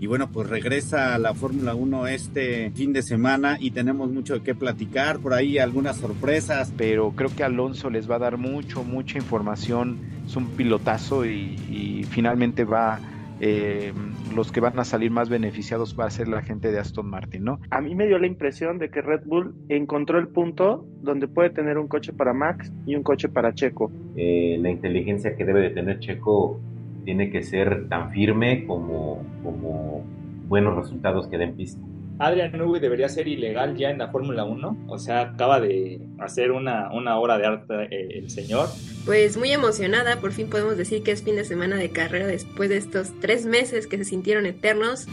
Y bueno, pues regresa a la Fórmula 1 este fin de semana y tenemos mucho de qué platicar, por ahí algunas sorpresas. Pero creo que Alonso les va a dar mucho, mucha información, es un pilotazo y, finalmente va... Eh, los que van a salir más beneficiados va a ser la gente de Aston Martin, ¿no? A mí me dio la impresión de que Red Bull encontró el punto donde puede tener un coche para Max y un coche para Checo. Eh, la inteligencia que debe de tener Checo tiene que ser tan firme como, como buenos resultados que den pista. Adrian Newey debería ser ilegal ya en la Fórmula 1. O sea, acaba de hacer una, una obra de arte eh, el señor. Pues muy emocionada, por fin podemos decir que es fin de semana de carrera después de estos tres meses que se sintieron eternos.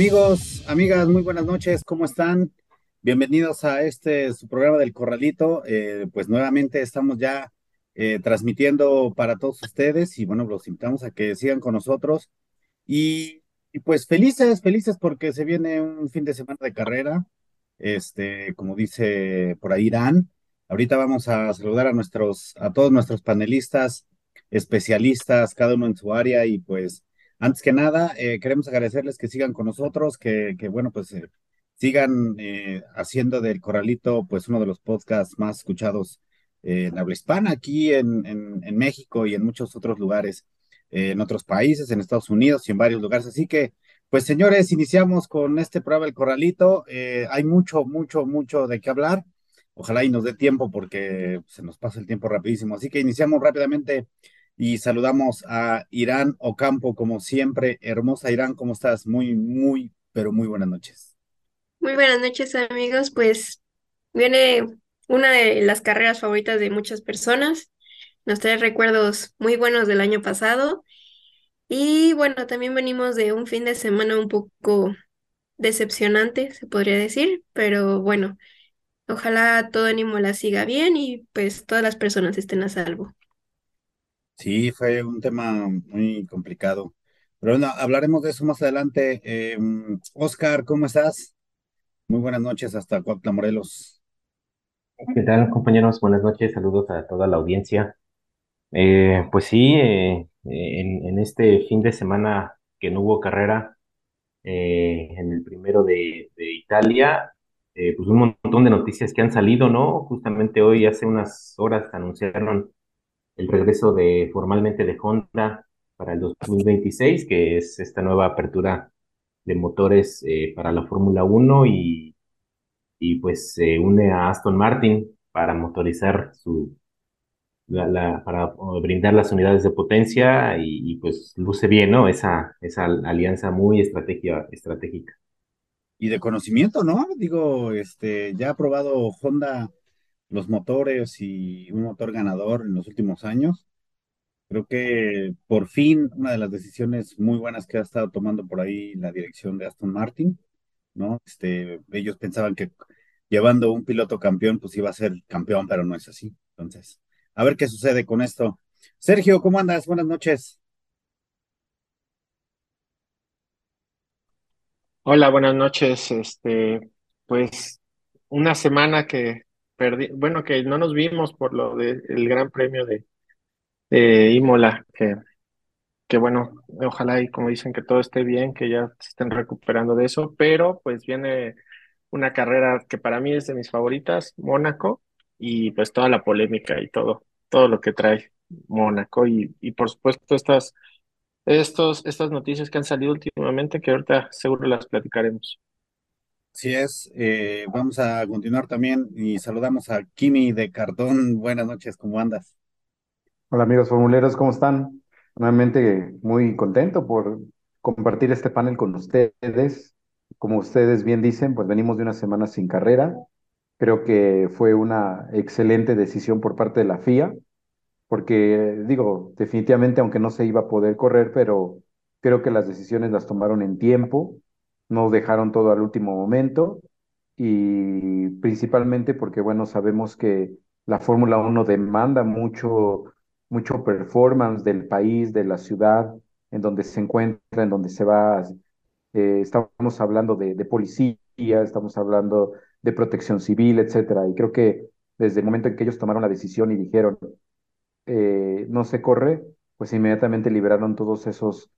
Amigos, amigas, muy buenas noches, ¿cómo están? Bienvenidos a este su programa del Corralito. Eh, pues nuevamente estamos ya eh, transmitiendo para todos ustedes y bueno, los invitamos a que sigan con nosotros. Y, pues felices, felices porque se viene un fin de semana de carrera, este, como dice por ahí Irán. Ahorita vamos a saludar a nuestros, a todos nuestros panelistas, especialistas, cada uno en su área y pues antes que nada, eh, queremos agradecerles que sigan con nosotros, que, bueno, pues eh, sigan eh, haciendo del Corralito, pues uno de los podcasts más escuchados en habla hispana aquí en, en, México y en muchos otros lugares, en otros países, en Estados Unidos y en varios lugares. Así que, pues señores, iniciamos con este programa El Corralito. hay mucho, mucho, mucho de qué hablar. Ojalá y nos dé tiempo porque se nos pasa el tiempo rapidísimo. Así que iniciamos rápidamente y saludamos a Irán Ocampo, como siempre. Hermosa Irán, ¿cómo estás? Muy, muy, pero muy buenas noches. Muy buenas noches, amigos. Pues viene una de las carreras favoritas de muchas personas. Nos trae recuerdos muy buenos del año pasado. Y bueno, también venimos de un fin de semana un poco decepcionante, se podría decir, pero bueno, ojalá todo ánimo la siga bien y pues todas las personas estén a salvo. Sí, fue un tema muy complicado. Pero bueno, hablaremos de eso más adelante. Oscar, ¿cómo estás? Muy buenas noches hasta Cuautla, Morelos. ¿Qué tal, compañeros? Buenas noches, saludos a toda la audiencia. Eh, pues sí, eh, en, este fin de semana que no hubo carrera, eh, en el primero de, de Italia, pues un montón de noticias que han salido, ¿no? Justamente hoy, hace unas horas, anunciaron el regreso de formalmente de Honda para el 2026, que es esta nueva apertura de motores eh, para la Fórmula 1 y, y pues se une a Aston Martin para motorizar su la, para brindar las unidades de potencia y, pues luce bien, ¿no? Esa, esa alianza muy estratégica. Y de conocimiento, ¿no? Digo, este, ya ha probado Honda los motores y un motor ganador en los últimos años. Creo que por fin una de las decisiones muy buenas que ha estado tomando por ahí la dirección de Aston Martin, ¿no? Este, ellos pensaban que llevando un piloto campeón, pues iba a ser campeón, pero no es así. Entonces, a ver qué sucede con esto. Sergio, ¿cómo andas? Buenas noches. Hola, buenas noches. Este, pues una semana que bueno, que no nos vimos por lo del Gran Premio de, Imola, que, que bueno, ojalá y como dicen que todo esté bien, que ya se estén recuperando de eso, pero pues viene una carrera que para mí es de mis favoritas, Mónaco, y pues toda la polémica y todo, todo lo que trae Mónaco y, y por supuesto estas, estos, estas noticias que han salido últimamente que ahorita seguro las platicaremos. Así es, eh, vamos a continuar también y saludamos a Kimi de Cartón. Buenas noches, ¿cómo andas? Hola amigos formuleros, ¿cómo están? Nuevamente muy contento por compartir este panel con ustedes. Como ustedes bien dicen, pues venimos de una semana sin carrera. Creo que fue una excelente decisión por parte de la FIA, porque digo, definitivamente, aunque no se iba a poder correr, pero creo que las decisiones las tomaron en tiempo no dejaron todo al último momento y principalmente porque, bueno, sabemos que la Fórmula 1 demanda mucho, mucho performance del país, de la ciudad, en donde se encuentra, en donde se va. Eh, estamos hablando de, de policía, estamos hablando de protección civil, etcétera. Y creo que desde el momento en que ellos tomaron la decisión y dijeron, eh, no se corre, pues inmediatamente liberaron todos esos,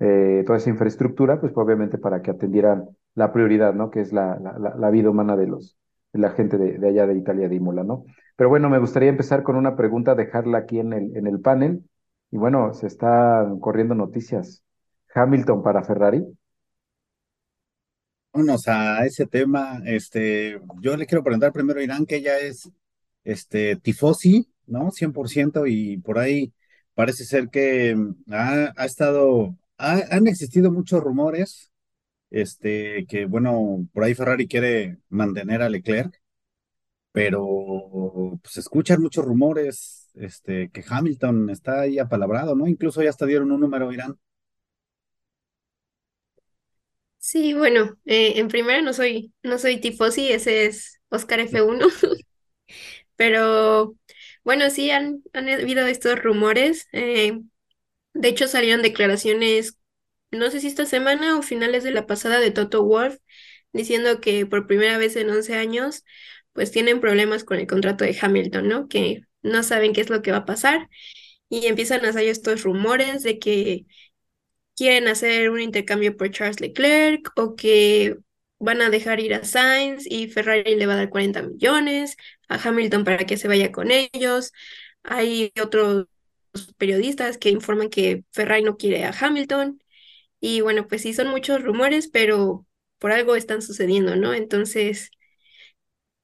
eh, toda esa infraestructura, pues obviamente para que atendieran la prioridad, ¿no? Que es la, la, la vida humana de los, de la gente de, de allá de Italia, de Imola, ¿no? Pero bueno, me gustaría empezar con una pregunta, dejarla aquí en el, en el panel. Y bueno, se están corriendo noticias. Hamilton para Ferrari. Vámonos a ese tema. Este, yo le quiero preguntar primero a Irán, que ella es este, tifosi, ¿no? 100% y por ahí parece ser que mm, ha, ha estado, ha- han existido muchos rumores, este, que bueno, por ahí Ferrari quiere mantener a Leclerc, pero pues escuchan muchos rumores, este, que Hamilton está ahí apalabrado, ¿no? Incluso ya hasta dieron un número, Irán. Sí, bueno, eh, en primera no soy, no soy tifosi, ese es Oscar F1, pero bueno, sí han, han habido estos rumores. eh, de hecho, salieron declaraciones, no sé si esta semana o finales de la pasada de Toto Wolff, diciendo que por primera vez en 11 años, pues tienen problemas con el contrato de Hamilton, ¿no? Que no saben qué es lo que va a pasar y empiezan a salir estos rumores de que quieren hacer un intercambio por Charles Leclerc o que van a dejar ir a Sainz y Ferrari le va a dar 40 millones a Hamilton para que se vaya con ellos. Hay otros periodistas que informan que Ferrari no quiere a Hamilton y bueno, pues sí son muchos rumores, pero por algo están sucediendo, ¿no? Entonces,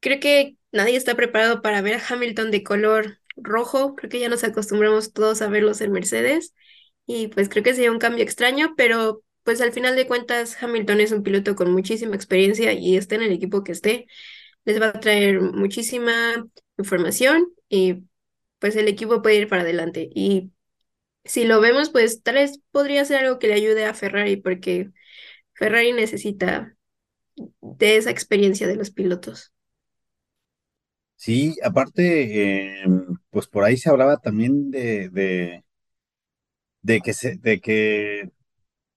creo que nadie está preparado para ver a Hamilton de color rojo. Creo que ya nos acostumbramos todos a verlos en Mercedes. Y pues creo que sería un cambio extraño, pero pues al final de cuentas Hamilton es un piloto con muchísima experiencia y esté en el equipo que esté, les va a traer muchísima información y pues el equipo puede ir para adelante. Y si lo vemos, pues tal vez podría ser algo que le ayude a Ferrari porque Ferrari necesita de esa experiencia de los pilotos. Sí, aparte, eh, pues por ahí se hablaba también de, de, de que se, de que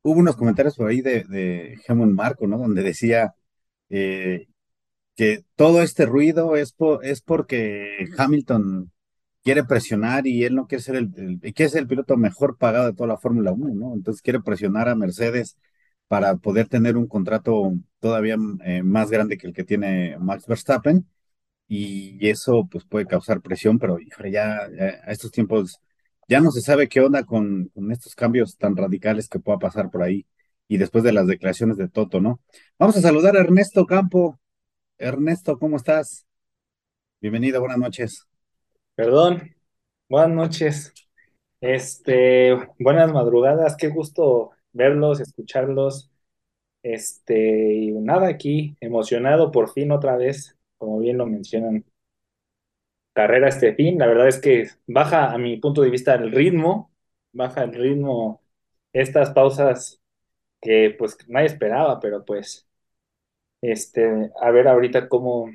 hubo unos comentarios por ahí de, de Helmut Marko, ¿no? Donde decía eh, que todo este ruido es, po- es porque Hamilton quiere presionar y él no quiere ser el, quiere ser el piloto mejor pagado de toda la Fórmula Uno, ¿no? Entonces quiere presionar a Mercedes para poder tener un contrato todavía eh, más grande que el que tiene Max Verstappen y eso pues puede causar presión, pero ya a estos tiempos ya no se sabe qué onda con, con estos cambios tan radicales que pueda pasar por ahí y después de las declaraciones de Toto, ¿no? Vamos a saludar a Ernesto Campo. Ernesto, ¿cómo estás? Bienvenido, buenas noches. Perdón, buenas noches. Este, buenas madrugadas, qué gusto verlos, escucharlos. Este, nada, aquí emocionado por fin otra vez, como bien lo mencionan, carrera este fin. La verdad es que baja a mi punto de vista el ritmo, baja el ritmo estas pausas que pues nadie esperaba, pero pues este, a ver ahorita cómo,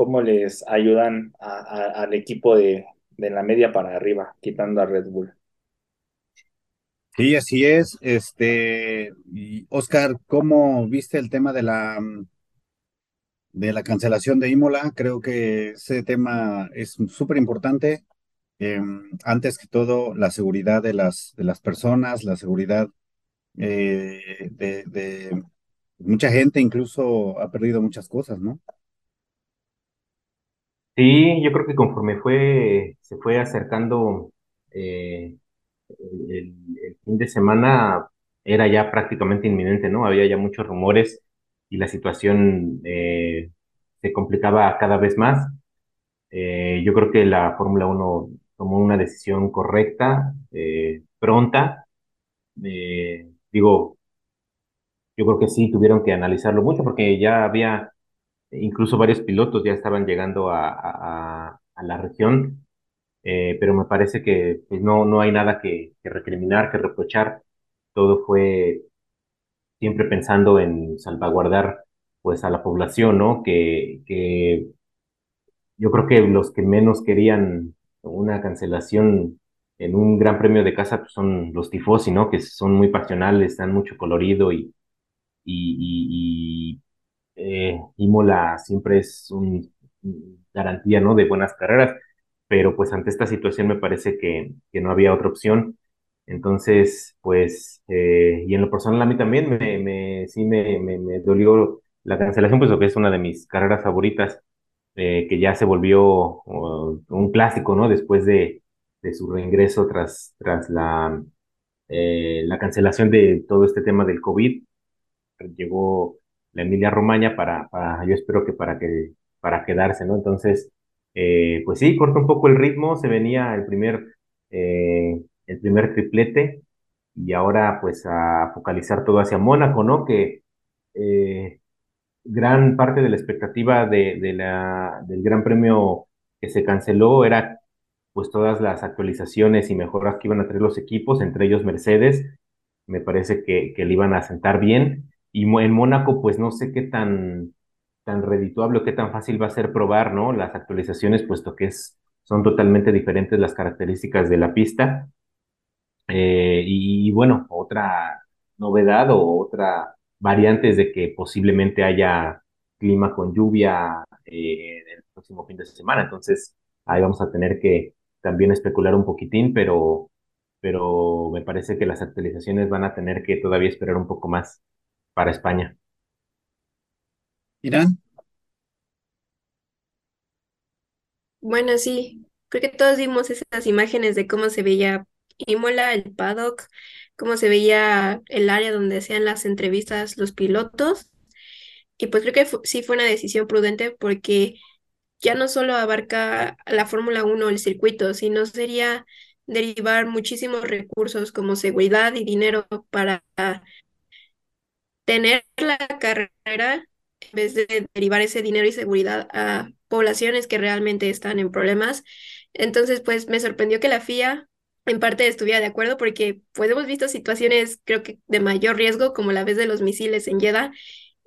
cómo les ayudan al equipo de, de la media para arriba, quitando a Red Bull. Sí, así es. Este, Oscar, ¿cómo viste el tema de la de la cancelación de Imola? Creo que ese tema es súper importante. Eh, antes que todo, la seguridad de las de las personas, la seguridad eh, de mucha gente, incluso ha perdido muchas cosas, ¿no? Sí, yo creo que conforme fue, se fue acercando eh, el, el- fin de semana, era ya prácticamente inminente, ¿no? Había ya muchos rumores y la situación eh, se complicaba cada vez más. Eh, yo creo que la Fórmula Uno tomó una decisión correcta, eh, pronta. Eh, digo, yo creo que sí tuvieron que analizarlo mucho porque ya había incluso varios pilotos ya estaban llegando a, a- la región, eh, pero me parece que pues, no, no hay nada que, que recriminar, que reprochar. Todo fue siempre pensando en salvaguardar pues a la población, ¿no? Que, que yo creo que los que menos querían una cancelación en un gran premio de casa pues, son los tifosi, ¿no? Que son muy pasionales, dan mucho colorido y, y, eh, Imola siempre es un, garantía, ¿no? De buenas carreras, pero pues ante esta situación me parece que, no había otra opción. Entonces, pues, eh, y en lo personal a mí también me, sí me, dolió la cancelación, pues que es una de mis carreras favoritas, eh, que ya se volvió un clásico, ¿no? Después de, su reingreso tras, tras la, la cancelación de todo este tema del COVID. Llegó la Emilia Romagna para, para, yo espero que para que para quedarse, ¿no? Entonces, eh, pues sí, corta un poco el ritmo, se venía el primer, eh, el primer triplete y ahora pues a focalizar todo hacia Mónaco, ¿no? Que eh, gran parte de la expectativa de, de la, del Gran Premio que se canceló era pues todas las actualizaciones y mejoras que iban a traer los equipos, entre ellos Mercedes, me parece que, que le iban a sentar bien. Y en Mónaco, pues no sé qué tan, tan redituable o qué tan fácil va a ser probar, ¿no? Las actualizaciones, puesto que es, son totalmente diferentes las características de la pista. Eh, y, bueno, otra novedad o otra variante es de que posiblemente haya clima con lluvia eh, el próximo fin de semana. Entonces, ahí vamos a tener que también especular un poquitín, pero, pero me parece que las actualizaciones van a tener que todavía esperar un poco más para España. Irán. Bueno, sí, creo que todos vimos esas imágenes de cómo se veía Imola, el paddock, cómo se veía el área donde hacían las entrevistas los pilotos. Y pues creo que sí fue una decisión prudente porque ya no solo abarca la Fórmula 1 el circuito, sino sería derivar muchísimos recursos como seguridad y dinero para tener la carrera en vez de derivar ese dinero y seguridad a poblaciones que realmente están en problemas. Entonces, pues me sorprendió que la FIA en parte estuviera de acuerdo porque pues hemos visto situaciones creo que de mayor riesgo como la vez de los misiles en Jeddah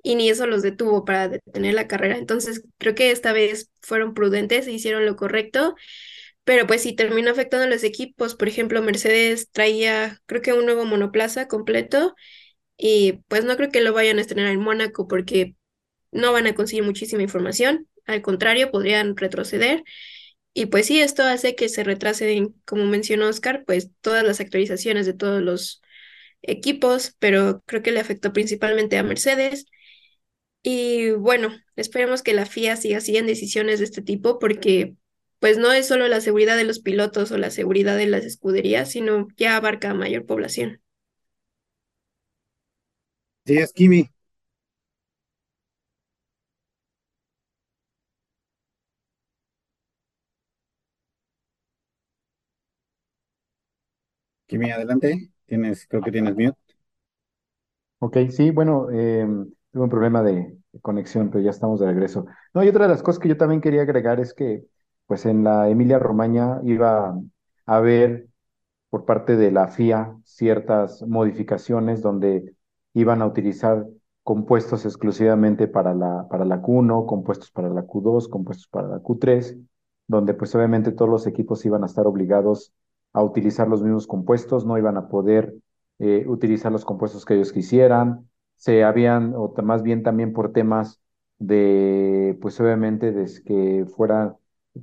y ni eso los detuvo para detener la carrera. Entonces, creo que esta vez fueron prudentes e hicieron lo correcto. Pero pues sí terminó afectando a los equipos. Por ejemplo, Mercedes traía, creo que un nuevo monoplaza completo y pues no creo que lo vayan a estrenar en Mónaco porque no van a conseguir muchísima información, al contrario, podrían retroceder. Y pues sí, esto hace que se retrasen, como mencionó Oscar, pues todas las actualizaciones de todos los equipos, pero creo que le afectó principalmente a Mercedes. Y bueno, esperemos que la FIA siga siguiendo decisiones de este tipo porque pues no es solo la seguridad de los pilotos o la seguridad de las escuderías, sino ya abarca a mayor población. Sí, es Kimi. Kimi, adelante. Tienes, creo que tienes mute. Ok, sí, bueno, eh, tuve un problema de, de conexión, pero ya estamos de regreso. No, y otra de las cosas que yo también quería agregar es que, pues en la Emilia Romagna iba a haber por parte de la FIA ciertas modificaciones donde iban a utilizar compuestos exclusivamente para la, para la Q1, compuestos para la Q2, compuestos para la Q3, donde pues obviamente todos los equipos iban a estar obligados a utilizar los mismos compuestos, no iban a poder eh, utilizar los compuestos que ellos quisieran, se habían, o más bien también por temas de, pues obviamente, de que fuera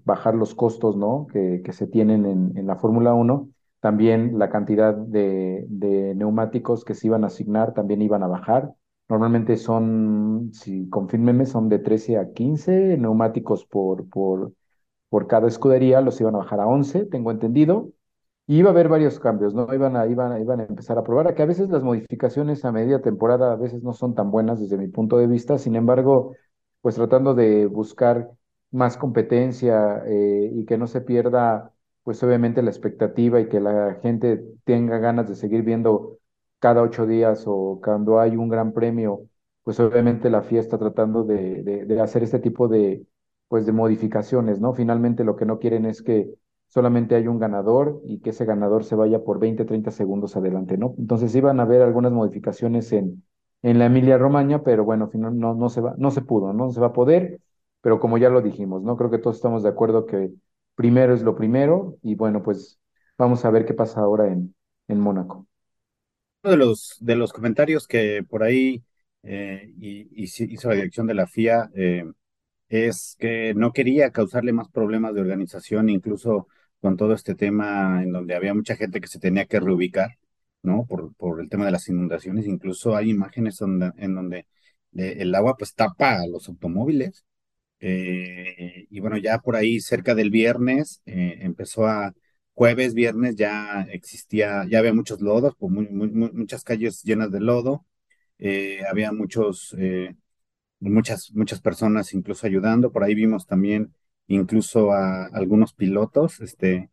bajar los costos, ¿no? Que, que se tienen en, en la Fórmula 1, también la cantidad de, neumáticos que se iban a asignar también iban a bajar. Normalmente son, si confírmenme, son de 13 a 15 neumáticos por, por, por cada escudería, los iban a bajar a 11, tengo entendido. Y iba a haber varios cambios, ¿no? Iban a, iban a, iban a empezar a probar, a que a veces las modificaciones a media temporada a veces no son tan buenas desde mi punto de vista, sin embargo, pues tratando de buscar más competencia eh, y que no se pierda, pues obviamente la expectativa y que la gente tenga ganas de seguir viendo cada ocho días o cuando hay un gran premio, pues obviamente la FIA está tratando de, de, hacer este tipo de, pues de modificaciones, ¿no? Finalmente lo que no quieren es que solamente hay un ganador y que ese ganador se vaya por 20, 30 segundos adelante, ¿no? Entonces iban a haber algunas modificaciones en, en la Emilia Romagna, pero bueno, no, no, no, se va, no se pudo, no se va a poder, pero como ya lo dijimos, ¿no? Creo que todos estamos de acuerdo que primero es lo primero y bueno, pues vamos a ver qué pasa ahora en, en Mónaco. Uno de los, de los comentarios que por ahí eh, y, hizo la dirección de la FIA eh, es que no quería causarle más problemas de organización, incluso con todo este tema en donde había mucha gente que se tenía que reubicar, ¿no? Por, por el tema de las inundaciones, incluso hay imágenes donde, en donde eh, el agua pues tapa a los automóviles. Eh, y bueno, ya por ahí cerca del viernes eh, empezó a, jueves, viernes ya existía, ya había muchos lodos, pues muchas calles llenas de lodo, había muchos, muchas, muchas personas incluso ayudando, por ahí vimos también incluso a algunos pilotos, este,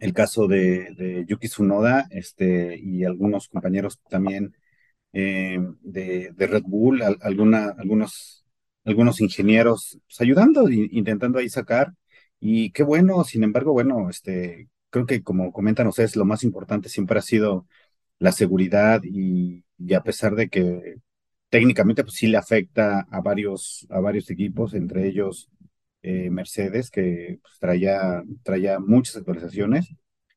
el caso de, Yuki Tsunoda, este, y algunos compañeros también eh, de, Red Bull, alguna, algunos, algunos ingenieros pues, ayudando, intentando ahí sacar, y qué bueno, sin embargo, bueno, este, creo que como comentan ustedes, lo más importante siempre ha sido la seguridad y, y a pesar de que técnicamente pues sí le afecta a varios, a varios equipos, entre ellos eh, Mercedes, que pues, traía, traía muchas actualizaciones.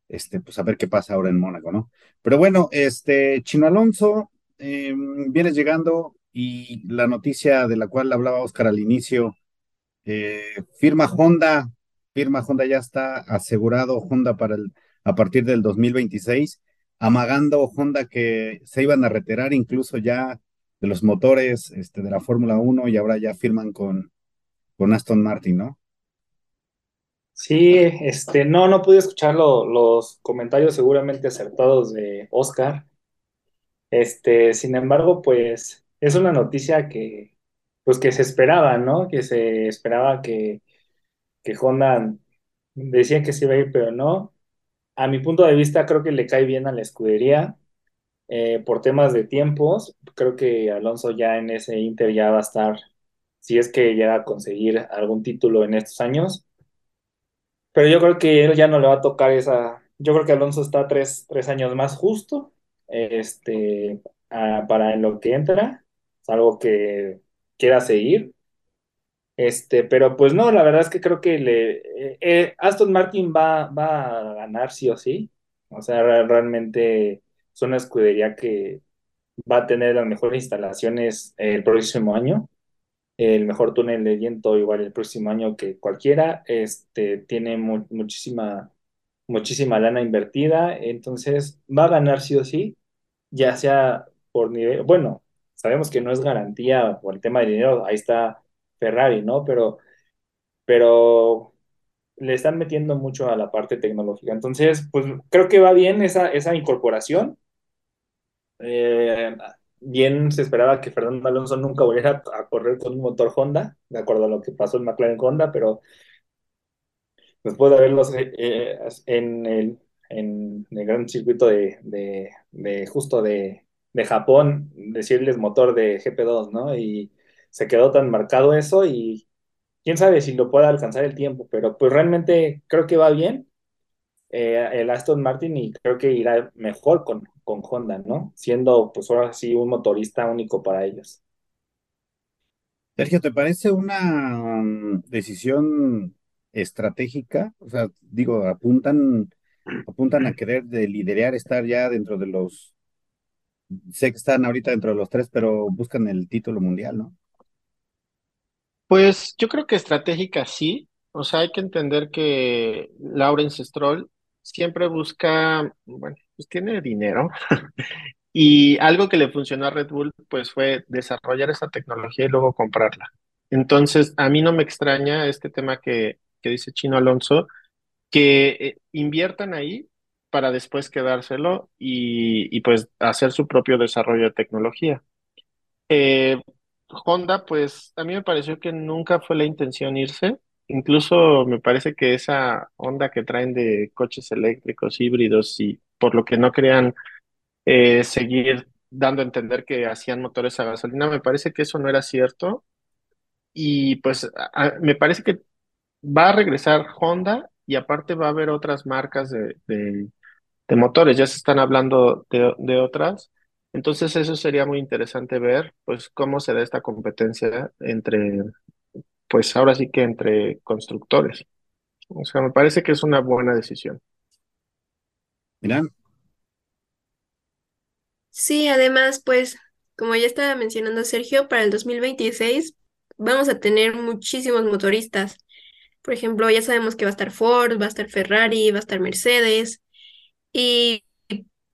Este, pues a ver qué pasa ahora en Mónaco, ¿no? Pero bueno, este, Chino Alonso, eh, vienes llegando y la noticia de la cual hablaba Oscar al inicio, eh, firma Honda, firma Honda ya está asegurado Honda para el, a partir del 2026, amagando Honda que se iban a retirar incluso ya de los motores este, de la Fórmula 1 y ahora ya firman con, con Aston Martin, ¿no? Sí, este, no, no pude escuchar los comentarios seguramente acertados de Oscar. Este, sin embargo, pues es una noticia que, pues que se esperaba, ¿no? Que se esperaba que, que Honda decía que se iba a ir, pero no. A mi punto de vista, creo que le cae bien a la escudería. Eh, por temas de tiempos, creo que Alonso ya en ese Inter ya va a estar si es que llega a conseguir algún título en estos años. Pero yo creo que él ya no le va a tocar esa. Yo creo que Alonso está tres, tres años más justo este, para en lo que entra. Algo que quiera seguir. Este, pero pues no, la verdad es que creo que le, eh, eh, Aston Martin va, va a ganar sí o sí. O sea, realmente es una escudería que va a tener las mejores instalaciones el próximo año el mejor túnel de viento igual el próximo año que cualquiera, este, tiene muchísima, muchísima lana invertida, entonces va a ganar sí o sí, ya sea por nivel, bueno, sabemos que no es garantía por el tema de dinero, ahí está Ferrari, ¿no? Pero, pero le están metiendo mucho a la parte tecnológica, entonces, pues creo que va bien esa, esa incorporación. Eh, bien se esperaba que Fernando Alonso nunca volviera a correr con un motor Honda, de acuerdo a lo que pasó en McLaren Honda, pero después de verlos eh, eh, en, el, en el gran circuito de, de, justo de, de, Japón, decirles motor de GP2, ¿no? Y se quedó tan marcado eso y quién sabe si lo pueda alcanzar el tiempo, pero pues realmente creo que va bien eh, el Aston Martin y creo que irá mejor con, con Honda, ¿no? Siendo pues ahora sí un motorista único para ellos. Sergio, ¿te parece una mm, decisión estratégica? O sea, digo, apuntan, apuntan a querer de liderar, estar ya dentro de los, sé que están ahorita dentro de los tres, pero buscan el título mundial, ¿no? Pues yo creo que estratégica sí. O sea, hay que entender que Lawrence Stroll siempre busca, bueno, pues tiene dinero. Y algo que le funcionó a Red Bull, pues fue desarrollar esa tecnología y luego comprarla. Entonces, a mí no me extraña este tema que, que dice Chino Alonso, que eh, inviertan ahí para después quedárselo y, y, pues hacer su propio desarrollo de tecnología. Eh, Honda, pues a mí me pareció que nunca fue la intención irse. Incluso me parece que esa onda que traen de coches eléctricos, híbridos y por lo que no querían eh, seguir dando a entender que hacían motores a gasolina, me parece que eso no era cierto. Y pues me parece que va a regresar Honda y aparte va a haber otras marcas de, de, motores, ya se están hablando de, de otras. Entonces eso sería muy interesante ver, pues, cómo se da esta competencia entre pues ahora sí que entre constructores. O sea, me parece que es una buena decisión. Miran, Sí, además, pues, como ya estaba mencionando Sergio, para el 2026 vamos a tener muchísimos motoristas. Por ejemplo, ya sabemos que va a estar Ford, va a estar Ferrari, va a estar Mercedes. Y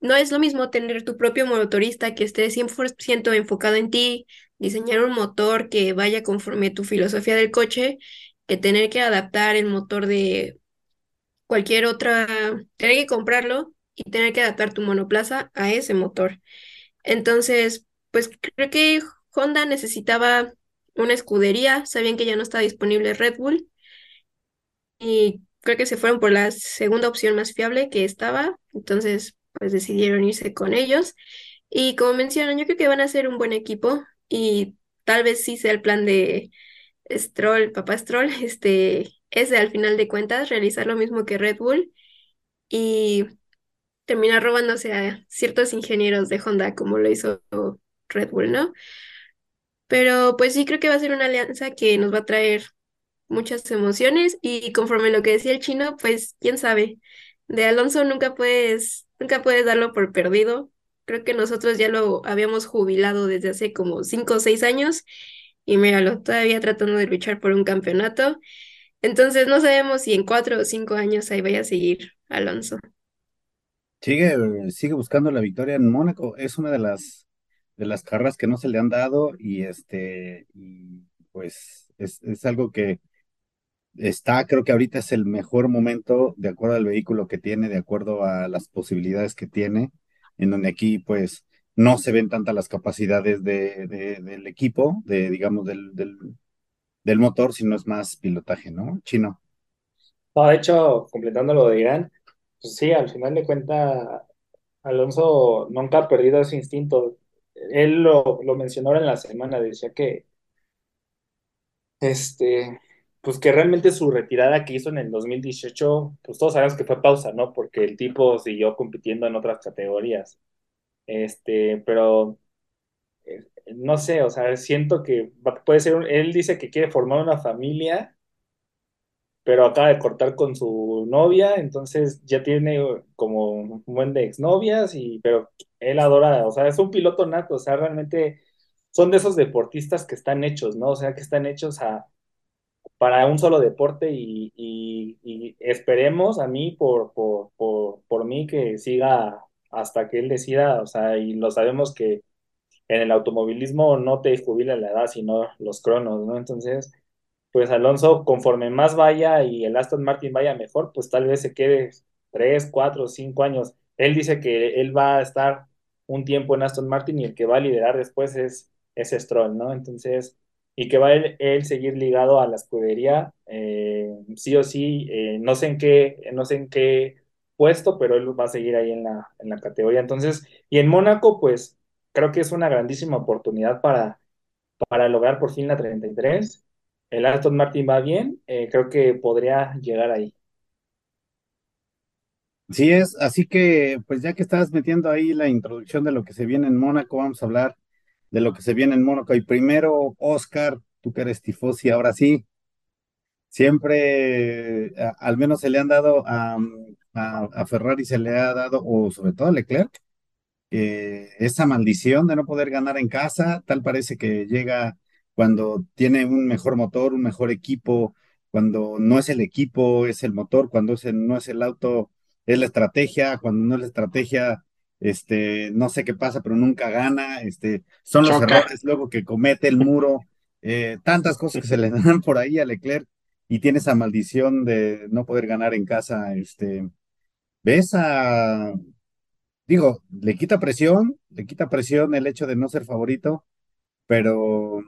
no es lo mismo tener tu propio motorista que esté 100% enfocado en ti, diseñar un motor que vaya conforme tu filosofía del coche, que tener que adaptar el motor de cualquier otra, tener que comprarlo y tener que adaptar tu monoplaza a ese motor. Entonces, pues creo que Honda necesitaba una escudería, sabían que ya no estaba disponible Red Bull y creo que se fueron por la segunda opción más fiable que estaba, entonces pues decidieron irse con ellos. Y como mencionan, yo creo que van a ser un buen equipo y tal vez sí sea el plan de Stroll, papá Stroll, este, ese al final de cuentas, realizar lo mismo que Red Bull y terminar robándose a ciertos ingenieros de Honda como lo hizo Red Bull, ¿no? Pero pues sí creo que va a ser una alianza que nos va a traer muchas emociones y conforme lo que decía el chino, pues quién sabe, de Alonso nunca puedes, nunca puedes darlo por perdido. Creo que nosotros ya lo habíamos jubilado desde hace como cinco o seis años y míralo, todavía tratando de luchar por un campeonato. Entonces no sabemos si en cuatro o cinco años ahí vaya a seguir Alonso. sigue, sigue buscando la victoria en Mónaco. Es una de las, de las carreras que no se le han dado y este, y pues es, es algo que está, creo que ahorita es el mejor momento de acuerdo al vehículo que tiene, de acuerdo a las posibilidades que tiene, en donde aquí pues no se ven tantas las capacidades de, de- del equipo, de digamos del, del, del motor, sino es más pilotaje, ¿no? Chino. No, de hecho, completando lo de Irán, pues sí, al final de cuentas, Alonso nunca ha perdido ese instinto. Él lo, lo mencionó ahora en la semana, decía que, este, pues que realmente su retirada que hizo en el 2018, pues todos sabemos que fue pausa, ¿no? Porque el tipo siguió compitiendo en otras categorías. Este, pero eh, no sé, o sea, siento que puede ser, un- él dice que quiere formar una familia pero acaba de cortar con su novia, entonces ya tiene como un buen de exnovias, y, pero él adora, o sea, es un piloto nato, o sea, realmente son de esos deportistas que están hechos, ¿no? O sea, que están hechos a, para un solo deporte y, y- esperemos a mí, por, por, por, por mí, que siga hasta que él decida, o sea, y lo sabemos que en el automovilismo no te jubila la edad, sino los cronos, ¿no? Entonces pues Alonso, conforme más vaya y el Aston Martin vaya mejor, pues tal vez se quede tres, cuatro, cinco años. Él dice que él va a estar un tiempo en Aston Martin y el que va a liderar después es, es Stroll, ¿no? Entonces, y que va él, él seguir ligado a la escudería, eh, sí o sí, eh, no sé en qué, no sé en qué puesto, pero él va a seguir ahí en la, en la categoría. Entonces, y en Mónaco, pues creo que es una grandísima oportunidad para para lograr por fin la 33. El Aston Martin va bien, eh, creo que podría llegar ahí. Sí es, así que pues ya que estás metiendo ahí la introducción de lo que se viene en Mónaco, vamos a hablar de lo que se viene en Mónaco. Y primero, Oscar, tú que eres tifosi, ahora sí, siempre, a- al menos se le han dado a, a, Ferrari, se le ha dado, o sobre todo a Leclerc, eh, esa maldición de no poder ganar en casa, tal parece que llega cuando tiene un mejor motor, un mejor equipo, cuando no es el equipo, es el motor, cuando es no es el auto, es la estrategia, cuando no es la estrategia, este, no sé qué pasa, pero nunca gana, este, son los Choca. errores luego que comete el muro, eh, tantas cosas que se le dan por ahí a Leclerc y tiene esa maldición de no poder ganar en casa, este, ¿ves a Digo, le quita presión, le quita presión el hecho de no ser favorito, pero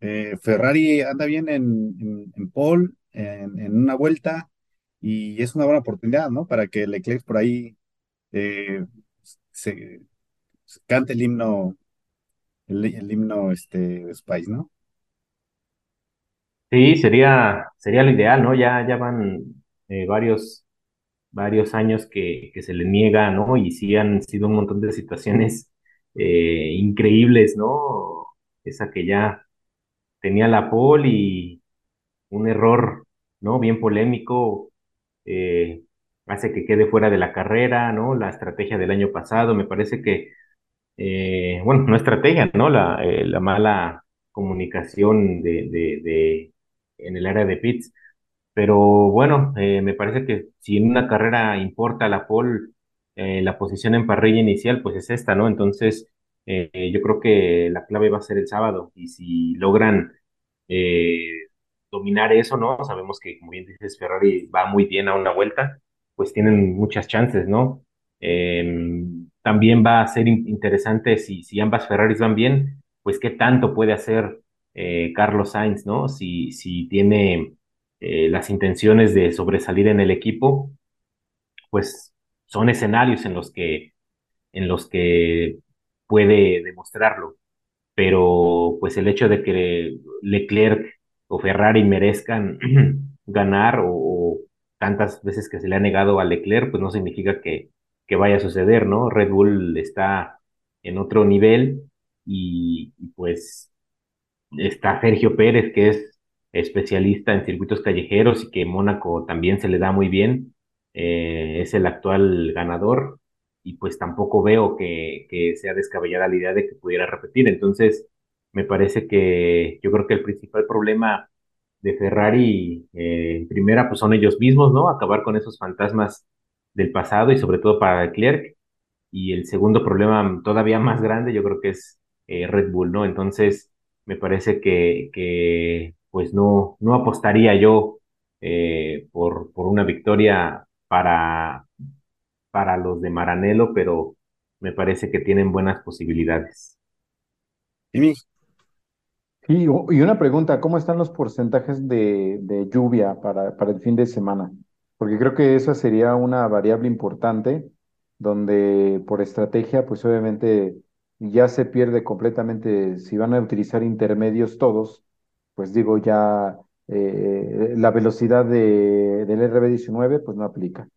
eh, Ferrari anda bien en, en, en pole, en, en una vuelta, y es una buena oportunidad, ¿no? Para que Leclerc por ahí eh, se, cante el himno, el, el himno este, Spice, ¿no? Sí, sería, sería lo ideal, ¿no? Ya, ya van eh, varios, varios años que, que se le niega, ¿no? Y sí han sido un montón de situaciones eh, increíbles, ¿no? Esa que ya tenía la pole y un error, ¿no? Bien polémico, eh, hace que quede fuera de la carrera, ¿no? La estrategia del año pasado, me parece que, eh, bueno, no estrategia, ¿no? La, eh, la mala comunicación de, de, de, en el área de pits. Pero bueno, eh, me parece que si en una carrera importa la pole, la posición en parrilla inicial, pues es esta, ¿no? Entonces, yo creo que la clave va a ser el sábado y si logran dominar eso, ¿no? Sabemos que, como bien dices, Ferrari va muy bien a una vuelta, pues tienen muchas chances, ¿no? Em, también va a ser interesante si, si ambas Ferraris van bien, pues qué tanto puede hacer Carlos Sainz, ¿no? Si, si tiene las intenciones de sobresalir en el equipo, pues son escenarios en los que, en los que puede demostrarlo. Pero pues el hecho de que Leclerc o Ferrari merezcan ganar o, tantas veces que se le ha negado a Leclerc, pues no significa que, que vaya a suceder, ¿no? Red Bull está en otro nivel y, pues está Sergio Pérez, que es especialista en circuitos callejeros y que Mónaco también se le da muy bien. Eh, es el actual ganador y pues tampoco veo que, que, sea descabellada la idea de que pudiera repetir. Entonces, me parece que yo creo que el principal problema de Ferrari, eh, en primera, pues son ellos mismos, ¿no? Acabar con esos fantasmas del pasado y sobre todo para Leclerc. Y el segundo problema todavía más grande, yo creo que es eh, Red Bull, ¿no? Entonces, me parece que, que pues no, no apostaría yo eh, por, por una victoria para, para los de Maranello, pero me parece que tienen buenas posibilidades. Y, una pregunta, ¿cómo están los porcentajes de, lluvia para, el fin de semana? Porque creo que esa sería una variable importante donde por estrategia, pues obviamente ya se pierde completamente si van a utilizar intermedios todos, pues digo, ya eh, la velocidad de, del RB19 pues no aplica.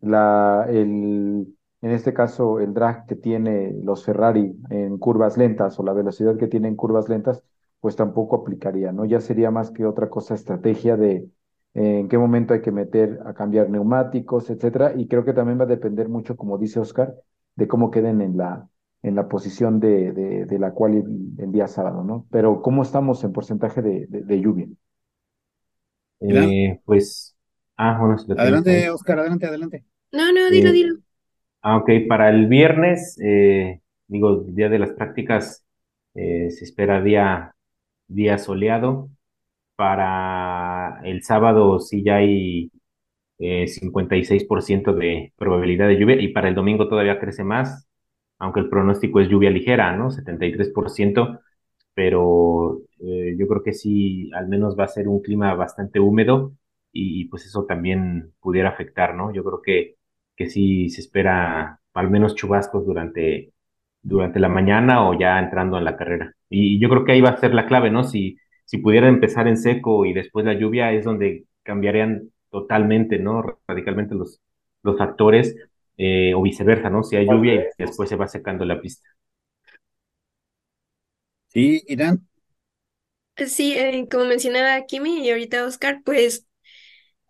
La, el, en este caso, el drag que tiene los Ferrari en curvas lentas o la velocidad que tiene en curvas lentas, pues tampoco aplicaría, ¿no? Ya sería más que otra cosa estrategia de en qué momento hay que meter a cambiar neumáticos, etcétera, y creo que también va a depender mucho, como dice Oscar, de cómo queden en la, en la posición de, de, la cual el, día sábado, ¿no? Pero ¿cómo estamos en porcentaje de, de lluvia? Eh, pues, ah, bueno, adelante, Oscar, adelante, adelante. No, no, dilo, eh, dilo. Ah, ok, para el viernes, eh, digo, día de las prácticas, se espera día, soleado. Para el sábado sí ya hay 56% de probabilidad de lluvia y para el domingo todavía crece más, aunque el pronóstico es lluvia ligera, ¿no? 73%, pero eh, yo creo que sí, al menos va a ser un clima bastante húmedo y, pues eso también pudiera afectar, ¿no? Yo creo que, que sí se espera al menos chubascos durante, durante la mañana o ya entrando en la carrera. Y yo creo que ahí va a ser la clave, ¿no? Si, si pudiera empezar en seco y después la lluvia es donde cambiarían totalmente, ¿no? Radicalmente los, los factores eh, o viceversa, ¿no? Si hay lluvia y después se va secando la pista. Sí, Irán. Sí, eh, como mencionaba Kimi y ahorita Oscar, pues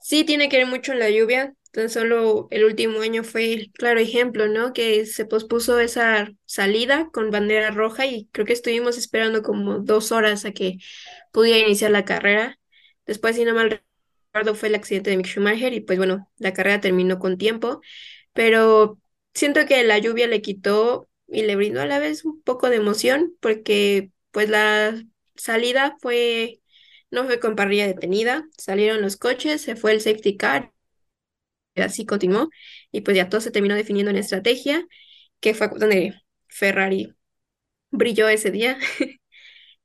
sí tiene que ver mucho la lluvia. Tan solo el último año fue el claro ejemplo, ¿no? Que se pospuso esa salida con bandera roja y creo que estuvimos esperando como dos horas a que pudiera iniciar la carrera. Después, si no mal recuerdo, fue el accidente de Mick Schumacher y pues bueno, la carrera terminó con tiempo pero siento que la lluvia le quitó y le brindó a la vez un poco de emoción porque pues la salida fue, no fue con parrilla detenida, salieron los coches, se fue el safety car, así continuó y pues ya todo se terminó definiendo en estrategia, que fue donde Ferrari brilló ese día.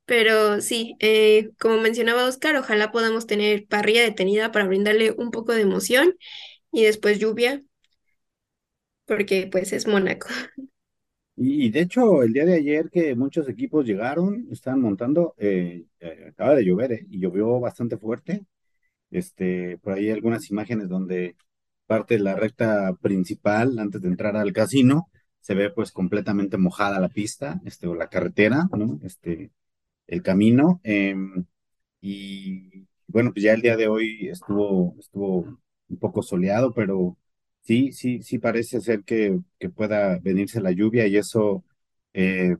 Pero sí, eh, como mencionaba Oscar, ojalá podamos tener parrilla detenida para brindarle un poco de emoción y después lluvia porque pues es Mónaco. Y, de hecho, el día de ayer que muchos equipos llegaron, estaban montando, eh, eh, acaba de llover, y llovió bastante fuerte. Este, por ahí algunas imágenes donde parte de la recta principal, antes de entrar al casino, se ve pues completamente mojada la pista, este, o la carretera, ¿no? Este, el camino. Em, y bueno, pues ya el día de hoy estuvo, estuvo un poco soleado, pero Sí, sí, sí parece ser que, que pueda venirse la lluvia y eso eh,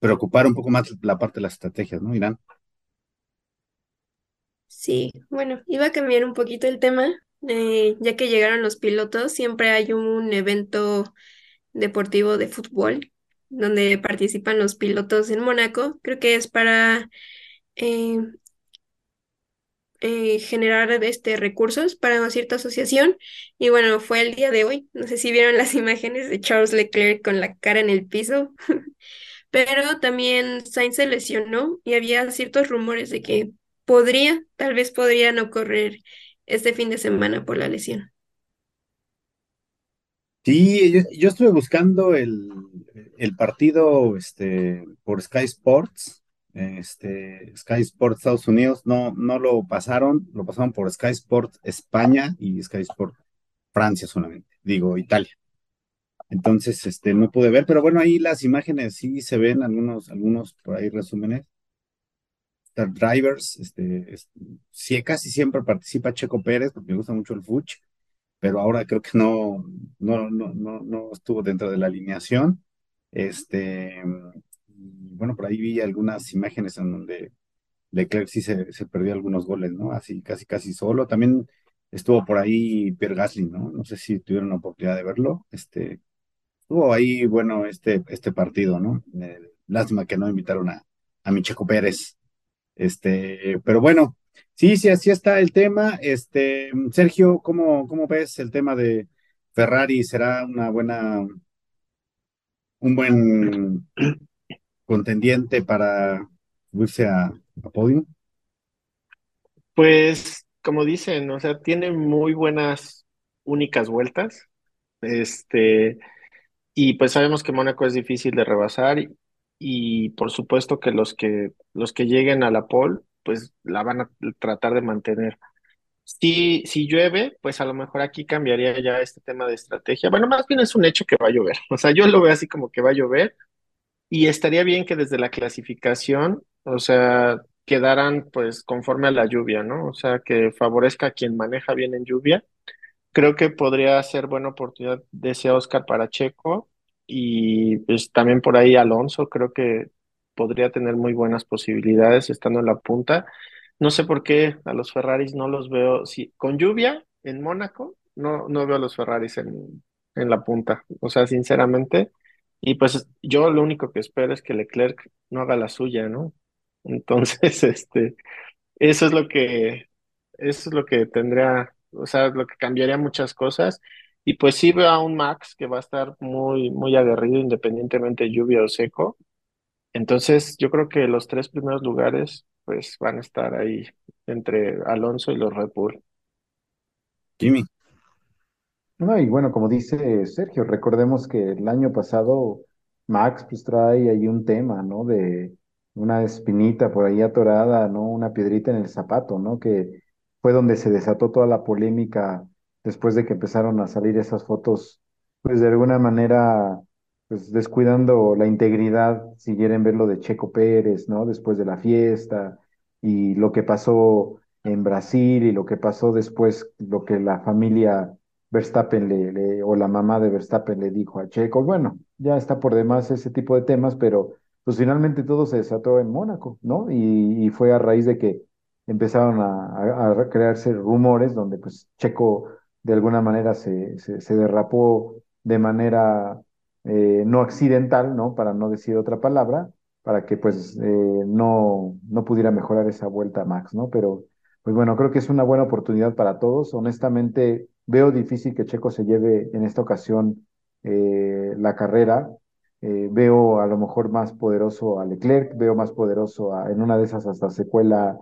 preocupar un poco más la parte de las estrategias, ¿no, Irán? Sí, bueno, iba a cambiar un poquito el tema, eh, ya que llegaron los pilotos, siempre hay un evento deportivo de fútbol donde participan los pilotos en Mónaco. Creo que es para eh, eh, generar este, recursos para una cierta asociación. Y bueno, fue el día de hoy. No sé si vieron las imágenes de Charles Leclerc con la cara en el piso. Pero también Sainz se lesionó y había ciertos rumores de que podría, tal vez podría no correr este fin de semana por la lesión. Sí, yo, yo estuve buscando el, el partido este, por Sky Sports, este, Sky Sports Estados Unidos, no, no lo pasaron, lo pasaron por Sky Sports España y Sky Sports Francia solamente, digo Italia. Entonces, este, no pude ver, pero bueno, ahí las imágenes sí se ven, algunos, algunos por ahí resúmenes. Drivers, este, este, sí, casi siempre participa Checo Pérez, porque me gusta mucho el Fuch, pero ahora creo que no, no, no, no, no estuvo dentro de la alineación. Este, bueno, por ahí vi algunas imágenes en donde Leclerc sí se, se perdió algunos goles, ¿no? Así, casi, casi solo. También estuvo por ahí Pierre Gasly, ¿no? No sé si tuvieron la oportunidad de verlo. Este, estuvo ahí, bueno, este, este partido, ¿no? Eh, lástima que no invitaron a, a Micheco Pérez. Este, pero bueno, sí, sí, así está el tema. Este, Sergio, ¿cómo, cómo ves el tema de Ferrari? ¿Será una buena, un buen contendiente para subirse a, a podio? Pues, como dicen, o sea, tiene muy buenas únicas vueltas. Este, y pues sabemos que Mónaco es difícil de rebasar y, y por supuesto que los que los que lleguen a la pole, pues la van a tratar de mantener. Si, si llueve, pues a lo mejor aquí cambiaría ya este tema de estrategia. Bueno, más bien es un hecho que va a llover. O sea, yo lo veo así como que va a llover y estaría bien que desde la clasificación, o sea, quedaran pues conforme a la lluvia, ¿no? O sea, que favorezca a quien maneja bien en lluvia. Creo que podría ser buena oportunidad de ese Oscar para Checo y pues también por ahí Alonso, creo que podría tener muy buenas posibilidades estando en la punta. No sé por qué a los Ferraris no los veo, si con lluvia en Mónaco, no, no veo a los Ferraris en, en la punta, o sea, sinceramente. Y pues yo lo único que espero es que Leclerc no haga la suya, ¿no? Entonces, este, eso es lo que, eso es lo que tendría, o sea, lo que cambiaría muchas cosas. Y pues sí veo a un Max que va a estar muy, muy aguerrido independientemente de lluvia o seco. Entonces, yo creo que los tres primeros lugares, pues van a estar ahí entre Alonso y los Red Bull. Jimmy. No, y bueno, como dice Sergio, recordemos que el año pasado Max pues trae ahí un tema, ¿no? De una espinita por ahí atorada, ¿no? Una piedrita en el zapato, ¿no? Que fue donde se desató toda la polémica después de que empezaron a salir esas fotos, pues de alguna manera, pues descuidando la integridad, si quieren ver lo de Checo Pérez, ¿no? Después de la fiesta y lo que pasó en Brasil y lo que pasó después, lo que la familia Verstappen le, o la mamá de Verstappen le dijo a Checo, bueno, ya está por demás ese tipo de temas, pero pues finalmente todo se desató en Mónaco, ¿no? Y, fue a raíz de que empezaron a, a, crearse rumores donde pues Checo de alguna manera se, se, derrapó de manera eh, no accidental, ¿no? Para no decir otra palabra, para que pues eh, no, no pudiera mejorar esa vuelta Max, ¿no? Pero pues bueno, creo que es una buena oportunidad para todos. Honestamente, veo difícil que Checo se lleve en esta ocasión eh, la carrera. Veo a lo mejor más poderoso a Leclerc, veo más poderoso en una de esas hasta secuela,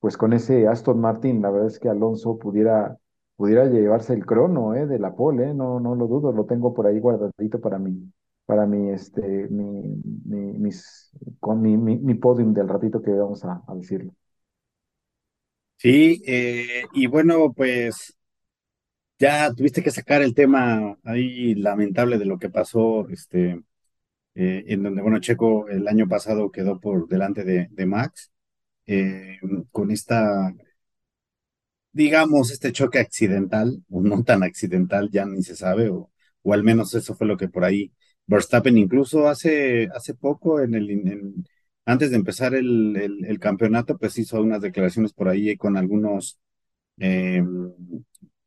pues con ese Aston Martin, la verdad es que Alonso pudiera, pudiera llevarse el crono eh, de la pole, no, no lo dudo, lo tengo por ahí guardadito para mi, para mi, este, mi, mi, con mi, podium del ratito que vamos a, a decirlo. Sí, eh, y bueno, pues ya tuviste que sacar el tema ahí lamentable de lo que pasó, este, eh, en donde, bueno, Checo el año pasado quedó por delante de, de Max, eh, con esta digamos, este choque accidental, o no tan accidental, ya ni se sabe, o, o al menos eso fue lo que por ahí Verstappen incluso hace, hace poco, en el, en- antes de empezar el, el- campeonato, pues hizo unas declaraciones por ahí con algunos, eh,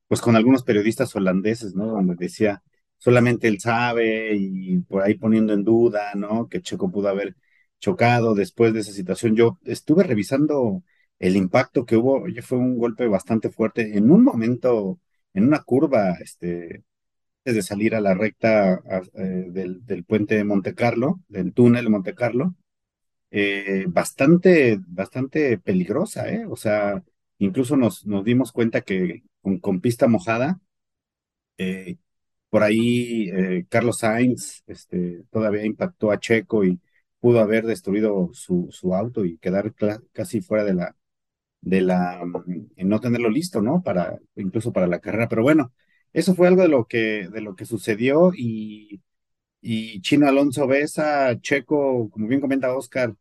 pues con algunos periodistas holandeses, ¿no? Donde decía, solamente él sabe y por ahí poniendo en duda, ¿no? Que Checo pudo haber chocado después de esa situación. Yo estuve revisando el impacto que hubo, oye, fue un golpe bastante fuerte en un momento, en una curva, este, antes de salir a la recta eh, del, puente de Monte Carlo, del túnel de Monte Carlo, eh, bastante, bastante peligrosa, ¿eh? O sea, incluso nos, dimos cuenta que con, pista mojada, eh, por ahí Carlos Sainz este, todavía impactó a Checo y pudo haber destruido su, su auto y quedar casi fuera de la, de la, no tenerlo listo, ¿no? Para, incluso para la carrera. Pero bueno, eso fue algo de lo que, de lo que sucedió y, y Chino Alonso ves a Checo, como bien comenta Oscar,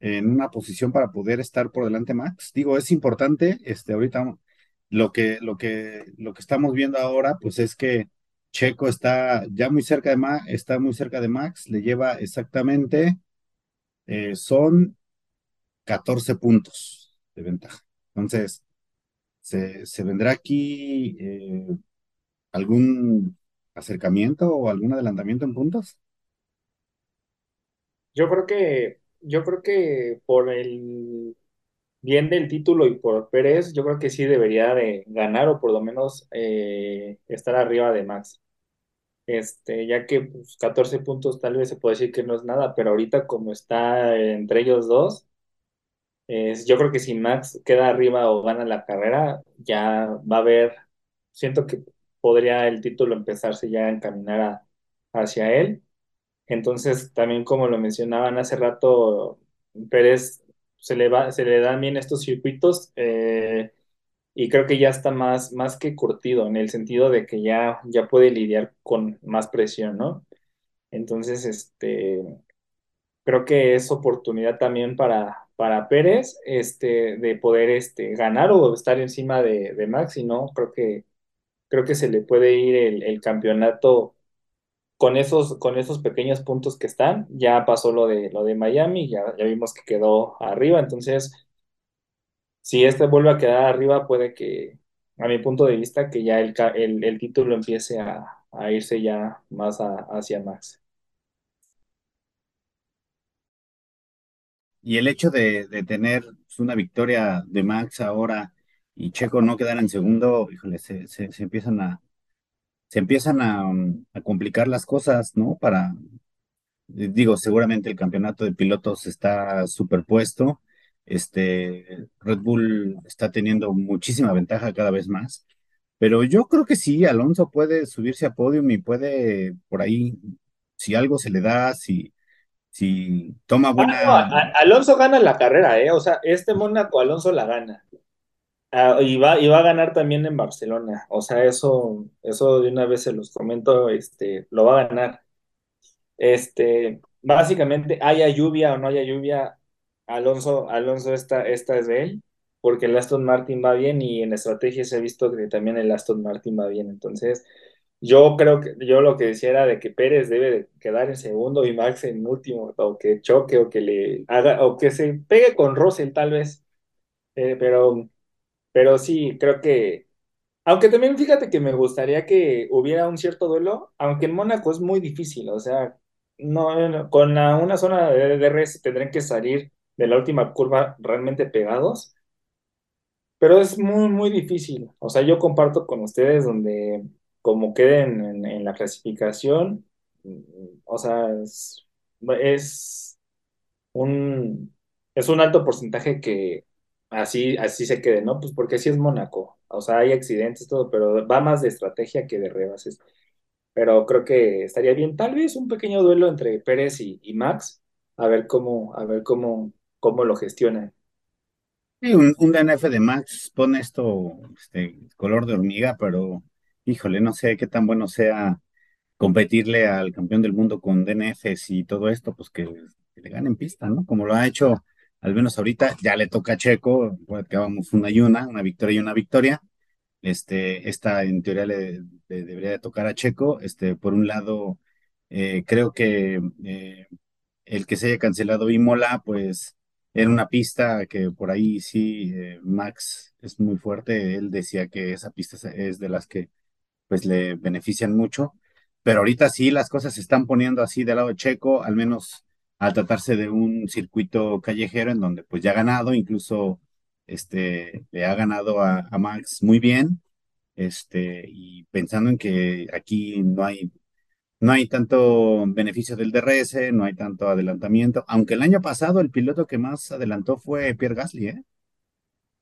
en una posición para poder estar por delante Max. Digo, es importante, este, ahorita lo que, lo que, lo que estamos viendo ahora, pues es que Checo está ya muy cerca de Max, está muy cerca de Max, le lleva exactamente, eh, son 14 puntos ventaja. Entonces, ¿se, se vendrá aquí eh, algún acercamiento o algún adelantamiento en puntos? Yo creo que, yo creo que por el bien del título y por Pérez, yo creo que sí debería de ganar o por lo menos eh, estar arriba de Max. Este, ya que pues, 14 puntos tal vez se puede decir que no es nada, pero ahorita como está entre ellos dos, es- yo creo que si Max queda arriba o gana la carrera, ya va a haber, siento que podría el título empezarse ya a encaminar a- hacia él. Entonces, también como lo mencionaban hace rato, Pérez se le va, se le dan bien estos circuitos eh, y creo que ya está más, más que curtido en el sentido de que ya, ya puede lidiar con más presión, ¿no? Entonces, este, creo que es oportunidad también para, para Pérez, este, de poder, este, ganar o estar encima de, de Max, y no, creo que, creo que se le puede ir el, campeonato con esos, con esos pequeños puntos que están, ya pasó lo de, lo de Miami, ya, ya vimos que quedó arriba, entonces si este vuelve a quedar arriba, puede que, a mi punto de vista, que ya el, el, el título empiece a, a irse ya más a- hacia Max. Y el hecho de, tener pues, una victoria de Max ahora y Checo no quedar en segundo, híjole, se, se, empiezan a, se empiezan um, a complicar las cosas, ¿no? Para, eh, digo, seguramente el campeonato de pilotos está superpuesto. Este, Red Bull está teniendo muchísima ventaja cada vez más. Pero yo creo que sí, Alonso puede subirse a podium y puede por ahí, si algo se le da, si, si toma Ah, no, buena, a- Alonso gana la carrera, ¿eh? O sea, este Mónaco Alonso la gana. Ah, y va, y va a ganar también en Barcelona. O sea, eso, eso de una vez se los comento, este, lo va a ganar. Este, básicamente, haya lluvia o no haya lluvia, Alonso, Alonso esta, esta es de él, porque el Aston Martin va bien y en estrategia se ha visto que también el Aston Martin va bien. Entonces, yo creo que yo lo que decía era de que Pérez debe de quedar en segundo y Max en último, o que choque, o que le haga, o que se pegue con Russell tal vez. Eh, pero, pero sí, creo que aunque también fíjate que me gustaría que hubiera un cierto duelo, aunque en Mónaco es muy difícil, o sea, no, con una zona de DRS tendrían que salir de la última curva realmente pegados, pero es muy, muy difícil. O sea, yo comparto con ustedes donde como queden en, la clasificación, o sea, es, un, es un alto porcentaje que así, así se quede, ¿no? Pues porque así es Mónaco. O sea, hay accidentes, todo, pero va más de estrategia que de rebases. Pero creo que estaría bien, tal vez un pequeño duelo entre Pérez y, y Max, a ver cómo, a ver cómo, cómo lo gestionan. Sí, un, un DNF de Max pone esto, este, color de hormiga, pero híjole, no sé qué tan bueno sea competirle al campeón del mundo con DNFs y todo esto, pues que, que le ganen pista, ¿no? Como lo ha hecho al menos ahorita ya le toca a Checo, acabamos una y una, una victoria y una victoria. Este, esta en teoría le, debería de tocar a Checo. Este, por un lado, eh, creo que eh, el que se haya cancelado Imola, pues era una pista que por ahí sí, eh, Max es muy fuerte. Él decía que esa pista es de las que pues le benefician mucho. Pero ahorita sí las cosas se están poniendo así del lado Checo, al menos al tratarse de un circuito callejero en donde pues ya ha ganado, incluso este, le ha ganado a, Max muy bien, este, y pensando en que aquí no hay, no hay tanto beneficio del DRS, no hay tanto adelantamiento, aunque el año pasado el piloto que más adelantó fue Pierre Gasly, ¿eh?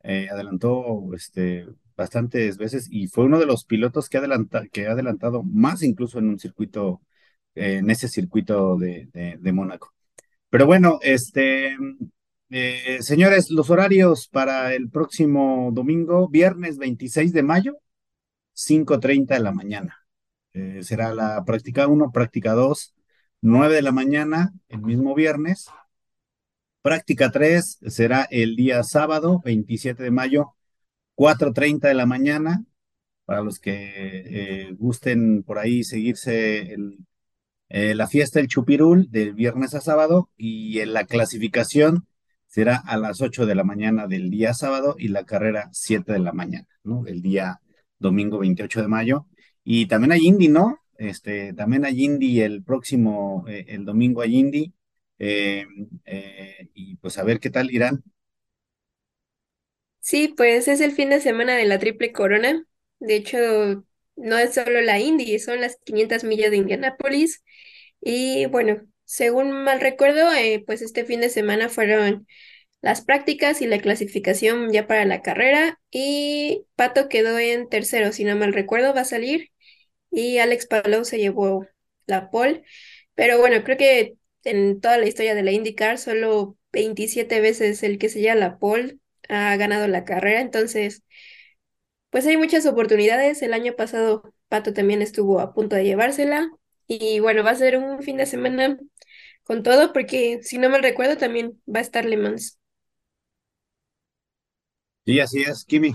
Eh, adelantó este, bastantes veces y fue uno de los pilotos que, adelanta, que ha adelantado más incluso en un circuito, en ese circuito de, de, Mónaco. Pero bueno, este, eh, señores, los horarios para el próximo domingo, viernes 26 de mayo, 5.30 de la mañana. Eh, será la práctica 1, práctica 2, 9 de la mañana, el mismo viernes. Práctica 3 será el día sábado, 27 de mayo, 4.30 de la mañana, para los que eh, gusten por ahí seguirse eh, la fiesta del Chupirul del viernes a sábado y en la clasificación será a las 8 de la mañana del día sábado y la carrera 7 de la mañana, ¿no? El día domingo 28 de mayo. Y también hay Indy, ¿no? Este, también hay Indy el próximo, eh, el domingo hay Indy. y pues a ver qué tal irán. Sí, pues es el fin de semana de la Triple Corona. De hecho, no es solo la Indy, son las 500 millas de Indianápolis. Y bueno, según mal recuerdo, eh, pues este fin de semana fueron las prácticas y la clasificación ya para la carrera. Y Pato quedó en tercero, si no mal recuerdo, va a salir. Y Alex Palou se llevó la pole. Pero bueno, creo que en toda la historia de la IndyCar, solo 27 veces el que se lleva la pole ha ganado la carrera, entonces, pues hay muchas oportunidades. El año pasado Pato también estuvo a punto de llevársela y bueno, va a ser un fin de semana con todo porque si no me recuerdo también va a estar Le Mans. Sí, así es, Kimi.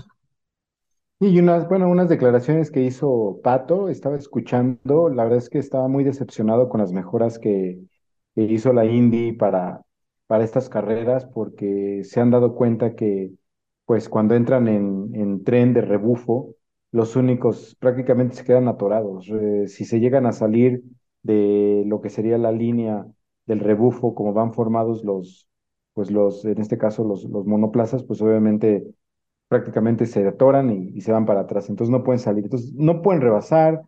Y unas, bueno, unas declaraciones que hizo Pato, estaba escuchando, la verdad es que estaba muy decepcionado con las mejoras que, que hizo la Indy para, para estas carreras porque se han dado cuenta que pues cuando entran en, en tren de rebufo, los únicos prácticamente se quedan atorados. Eh, si se llegan a salir de lo que sería la línea del rebufo, como van formados los, pues los, en este caso los, los monoplazas, pues obviamente prácticamente se atoran y, y se van para atrás. Entonces no pueden salir. Entonces no pueden rebasar,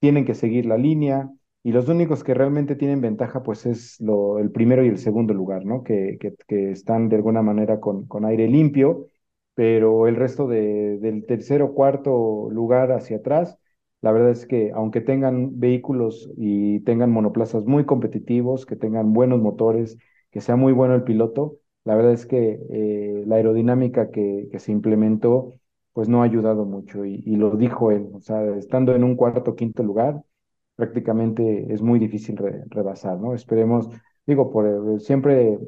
tienen que seguir la línea y los únicos que realmente tienen ventaja, pues es el primero y el segundo lugar, ¿no? Que, que, están de alguna manera con, con aire limpio, pero el resto de, del tercero, cuarto lugar hacia atrás, la verdad es que aunque tengan vehículos y tengan monoplazas muy competitivos, que tengan buenos motores, que sea muy bueno el piloto, la verdad es que eh, la aerodinámica que, se implementó, pues no ha ayudado mucho y, y lo dijo él, o sea, estando en un cuarto quinto lugar, prácticamente es muy difícil rebasar, ¿no? Esperemos, digo, por siempre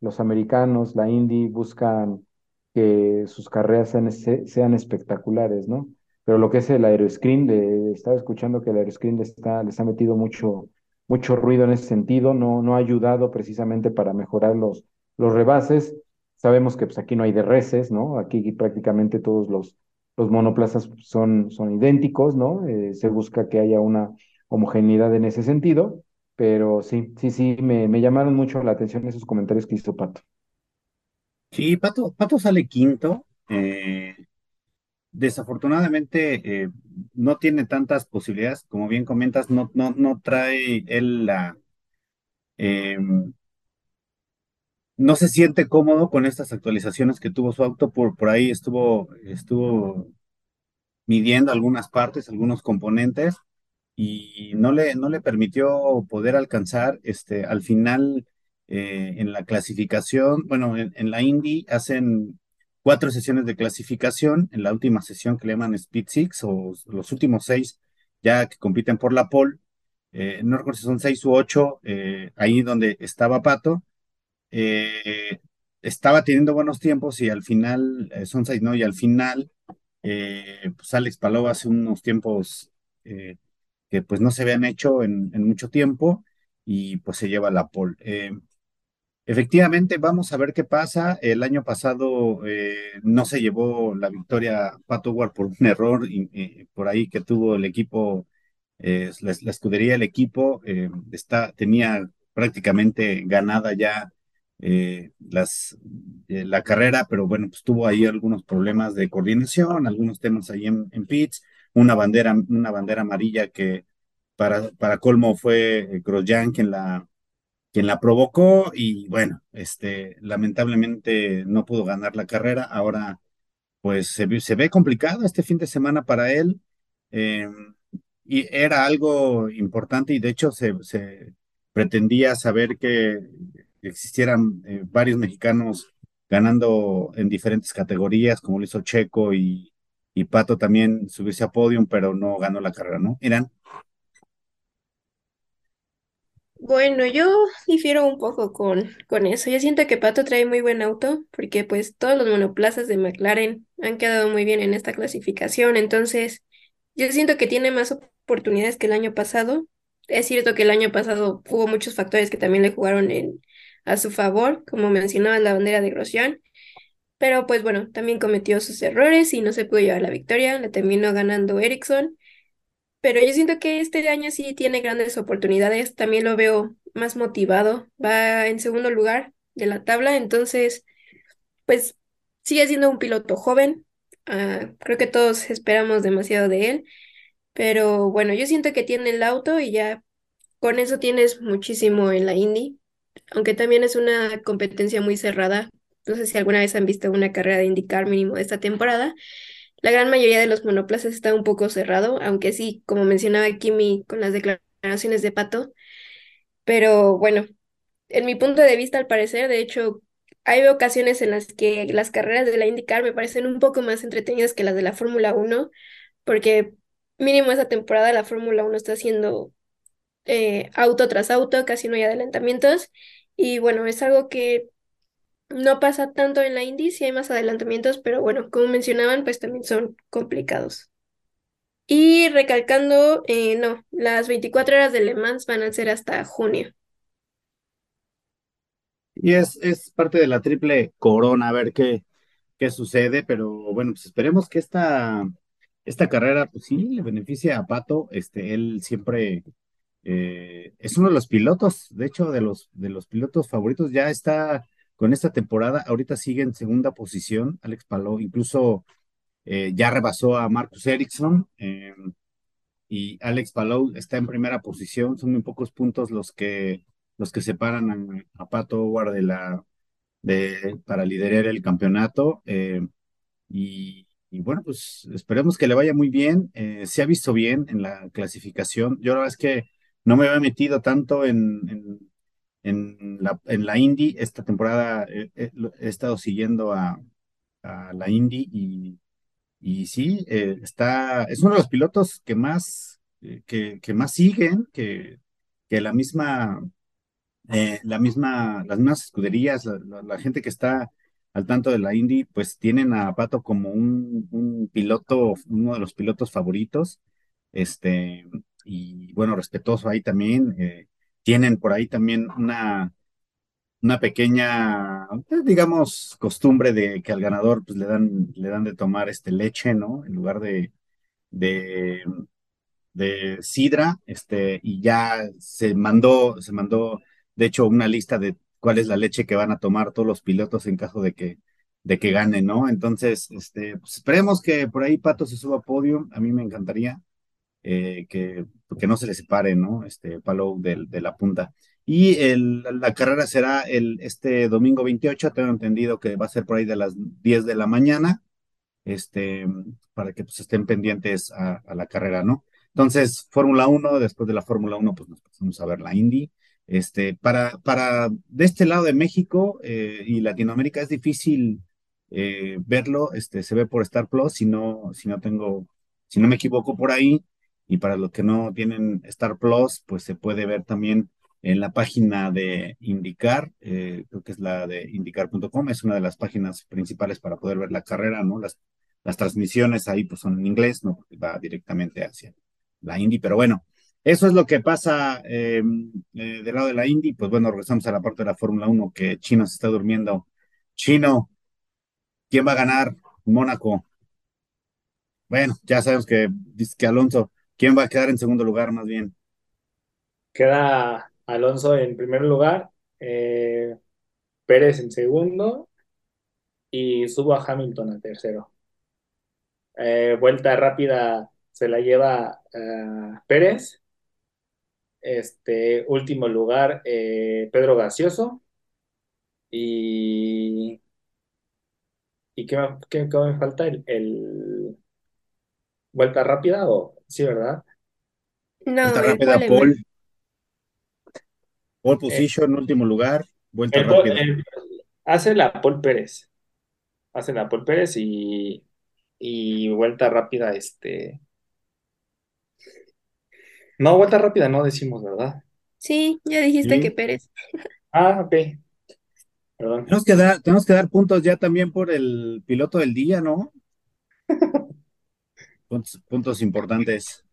los americanos, la Indy, buscan que sus carreras sean, espectaculares, ¿no? Pero lo que es el aeroscreen, de, estaba escuchando que el aeroscreen les, está, les ha metido mucho, mucho ruido en ese sentido, no, no ha ayudado precisamente para mejorar los, los rebases. Sabemos que pues, aquí no hay DRS, ¿no? Aquí prácticamente todos los, los monoplazas son, son idénticos, ¿no? Eh, se busca que haya una homogeneidad en ese sentido, pero sí, sí, sí, me, me llamaron mucho la atención esos comentarios que hizo Pato. Sí, Pato, Pato sale quinto. Eh, desafortunadamente eh, no tiene tantas posibilidades, como bien comentas, no, no, no trae él la... Em, no se siente cómodo con estas actualizaciones que tuvo su auto, por, por ahí estuvo, estuvo midiendo algunas partes, algunos componentes, y no le, no le permitió poder alcanzar este, al final eh, en la clasificación, bueno, en, la Indy hacen cuatro sesiones de clasificación, en la última sesión que le llaman Speed Six o los últimos seis ya que compiten por la pole, eh, no recuerdo si son seis u ocho, eh, ahí donde estaba Pato, estaba teniendo buenos tiempos y al final, eh, no, y al final, pues Alex Palou hace unos tiempos que pues no se habían hecho en, mucho tiempo y pues se lleva la pole. efectivamente, vamos a ver qué pasa. El año pasado no se llevó la victoria Pato Ward por un error y, por ahí que tuvo el equipo, la, la, escudería del equipo, está, tenía prácticamente ganada ya eh, las, eh, la carrera, pero bueno, pues tuvo ahí algunos problemas de coordinación, algunos temas ahí en, en pits, una bandera, una bandera amarilla que para, para colmo fue eh, Grosjean quien la, quien la provocó y bueno, este, lamentablemente no pudo ganar la carrera. Ahora, pues se, ve complicado este fin de semana para él. y era algo importante y de hecho se, se pretendía saber que existieran eh, varios mexicanos ganando en diferentes categorías, como lo hizo Checo y, y Pato también subirse a podium, pero no ganó la carrera, ¿no? Irán. Bueno, yo difiero un poco con, con eso. Yo siento que Pato trae muy buen auto, porque pues todos los monoplazas de McLaren han quedado muy bien en esta clasificación. Entonces, yo siento que tiene más oportunidades que el año pasado. Es cierto que el año pasado hubo muchos factores que también le jugaron en, a su favor, como mencionaba la bandera de Grosjean. Pero pues bueno, también cometió sus errores y no se pudo llevar la victoria, la terminó ganando Ericsson. Pero yo siento que este año sí tiene grandes oportunidades, también lo veo más motivado, va en segundo lugar de la tabla, entonces pues sigue siendo un piloto joven, ah, creo que todos esperamos demasiado de él, pero bueno, yo siento que tiene el auto y ya con eso tienes muchísimo en la Indy, aunque también es una competencia muy cerrada. No sé si alguna vez han visto una carrera de indicar mínimo de esta temporada. La gran mayoría de los monoplazas está un poco cerrado, aunque sí, como mencionaba Kimi con las declaraciones de Pato. Pero bueno, en mi punto de vista, al parecer, de hecho, hay ocasiones en las que las carreras de la IndyCar me parecen un poco más entretenidas que las de la Fórmula 1, porque mínimo esa temporada la Fórmula 1 está haciendo eh, auto tras auto, casi no hay adelantamientos. Y bueno, es algo que no pasa tanto en la Indy, sí hay más adelantamientos, pero bueno, como mencionaban, pues también son complicados. Y recalcando, eh, no, las 24 horas de Le Mans van a ser hasta junio. Y es, es parte de la triple corona, a ver qué, qué sucede, pero bueno, pues esperemos que esta, esta carrera, pues sí, le beneficie a Pato, este, él siempre eh, es uno de los pilotos, de hecho, de los, de los pilotos favoritos, ya está con esta temporada, ahorita sigue en segunda posición, Alex Palou, incluso eh, ya rebasó a Marcus Ericsson eh, y Alex Palou está en primera posición, son muy pocos puntos los que, los que separan a, Pato Howard de la, de, para liderar el campeonato y y bueno, pues esperemos que le vaya muy bien. se ha visto bien en la clasificación. Yo la verdad es que no me había metido tanto en, la, en la Indy. Esta temporada he, estado siguiendo a, la Indy y, y sí, eh, está, es uno de los pilotos que más, eh, que, que, más siguen, que, que la misma, eh, la misma, las mismas escuderías, la, gente que está al tanto de la Indy, pues tienen a Pato como un, un piloto, uno de los pilotos favoritos. Este, y bueno, respetuoso ahí también. Eh, tienen por ahí también una, una pequeña, pues, digamos, costumbre de que al ganador pues le dan, le dan de tomar este leche, ¿no? En lugar de, de, sidra, este, y ya se mandó, se mandó, de hecho, una lista de cuál es la leche que van a tomar todos los pilotos en caso de que, de que ganen, ¿no? Entonces, este, pues esperemos que por ahí Pato se suba a podio, a mí me encantaría. Eh, que, que no se le separe, ¿no? Este palo de, de la punta. Y el, la carrera será el, este domingo 28, tengo entendido que va a ser por ahí de las 10 de la mañana, este, para que pues estén pendientes a, la carrera, ¿no? Entonces, Fórmula 1, después de la Fórmula 1, pues nos pasamos a ver la Indy. Este, para, para de este lado de México eh, y Latinoamérica es difícil eh, verlo, este, se ve por Star Plus, si no, si no tengo, si no me equivoco por ahí, y para los que no tienen Star Plus, pues se puede ver también en la página de Indicar, eh, creo que es la de indicar.com, es una de las páginas principales para poder ver la carrera, ¿no? Las, las transmisiones ahí pues son en inglés, ¿no? Va directamente hacia la Indy, pero bueno, eso es lo que pasa em, eh, del lado de la Indy, pues bueno, regresamos a la parte de la Fórmula 1 que Chino se está durmiendo. Chino, ¿quién va a ganar? Mónaco. Bueno, ya sabemos que dice que Alonso, ¿quién va a quedar en segundo lugar más bien? Queda Alonso en primer lugar, eh, Pérez en segundo y subo a Hamilton a tercero. Eh, vuelta rápida se la lleva eh, Pérez. Este último lugar, Pedro Gaseoso. Y, ¿y qué, qué, me falta? El, vuelta rápida o sí, ¿verdad? No, vuelta el rápida, pole, Paul. man. Pole position, último lugar, vuelta El rápida. el- hace la Paul Pérez. Hace la Paul Pérez y, y vuelta rápida, este. No, vuelta rápida no decimos, ¿verdad? Sí, ya dijiste Sí. que Pérez. Ah, ok. Perdón. Tenemos que dar, tenemos que dar puntos ya también por el piloto del día, ¿no? Puntos, importantes.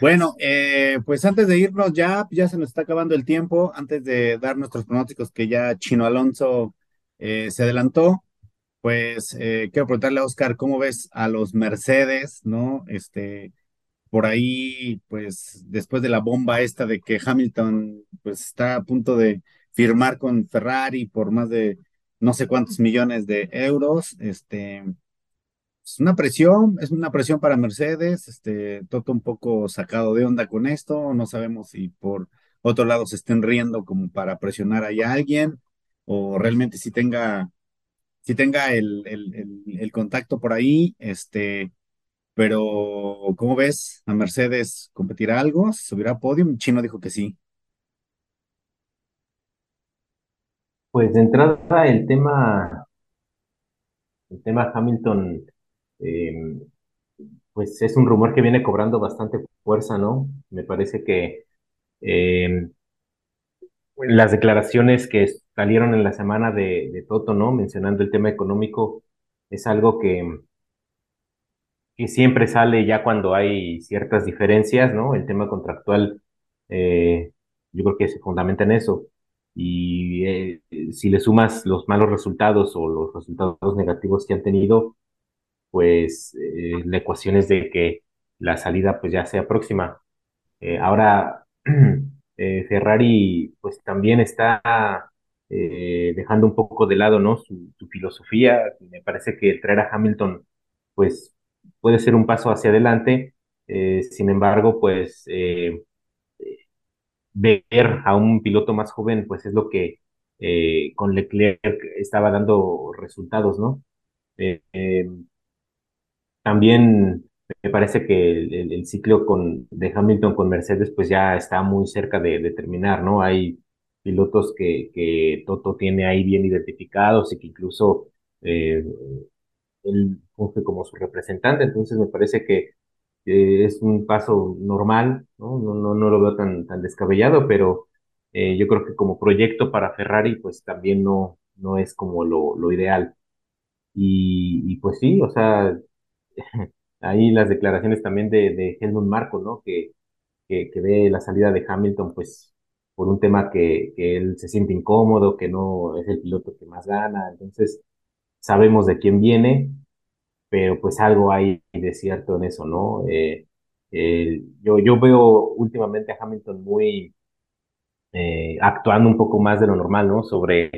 Bueno, eh, pues antes de irnos ya, ya se nos está acabando el tiempo, antes de dar nuestros pronósticos que ya Chino Alonso eh, se adelantó, pues eh, quiero preguntarle a Oscar, ¿cómo ves a los Mercedes, no? Este, por ahí, pues después de la bomba esta de que Hamilton, pues está a punto de firmar con Ferrari por más de no sé cuántos millones de euros, este, es una presión, es una presión para Mercedes, este, Toto un poco sacado de onda con esto, no sabemos si por otro lado se estén riendo como para presionar ahí a alguien, o realmente si tenga, si tenga el, el, el, contacto por ahí, este, pero ¿cómo ves? ¿A Mercedes competirá algo? ¿Se ¿Subirá a podium? Chino dijo que sí. Pues de entrada el tema, el tema Hamilton, eh, pues es un rumor que viene cobrando bastante fuerza, ¿no? Me parece que eh, las declaraciones que salieron en la semana de, de Toto, ¿no? Mencionando el tema económico, es algo que, que siempre sale ya cuando hay ciertas diferencias, ¿no? El tema contractual, eh, yo creo que se fundamenta en eso. Y eh, si le sumas los malos resultados o los resultados negativos que han tenido, pues eh, la ecuación es de que la salida pues ya sea próxima. Eh, ahora, eh, Ferrari pues también está dejando un poco de lado, ¿no? Su, filosofía. Me parece que traer a Hamilton pues puede ser un paso hacia adelante. Sin embargo, pues ver a un piloto más joven, pues es lo que con Leclerc estaba dando resultados, ¿no? Eh, también me parece que el, el- el ciclo con, de Hamilton con Mercedes pues ya está muy cerca de, de terminar, ¿no? Hay pilotos que, que Toto tiene ahí bien identificados y que incluso eh, él funge como su representante, entonces me parece que eh, es un paso normal, ¿no? No, no, no lo veo tan, tan descabellado, pero eh, yo creo que como proyecto para Ferrari pues también no, no es como lo, lo ideal. Y, y pues sí, o sea, ahí las declaraciones también de, de Helmut Marko, ¿no? Que, que, que ve la salida de Hamilton, pues, por un tema que, que él se siente incómodo, que no es el piloto que más gana. Entonces, sabemos de quién viene, pero pues algo hay de cierto en eso, ¿no? Eh, yo, yo veo últimamente a Hamilton muy eh, actuando un poco más de lo normal, ¿no? Sobre,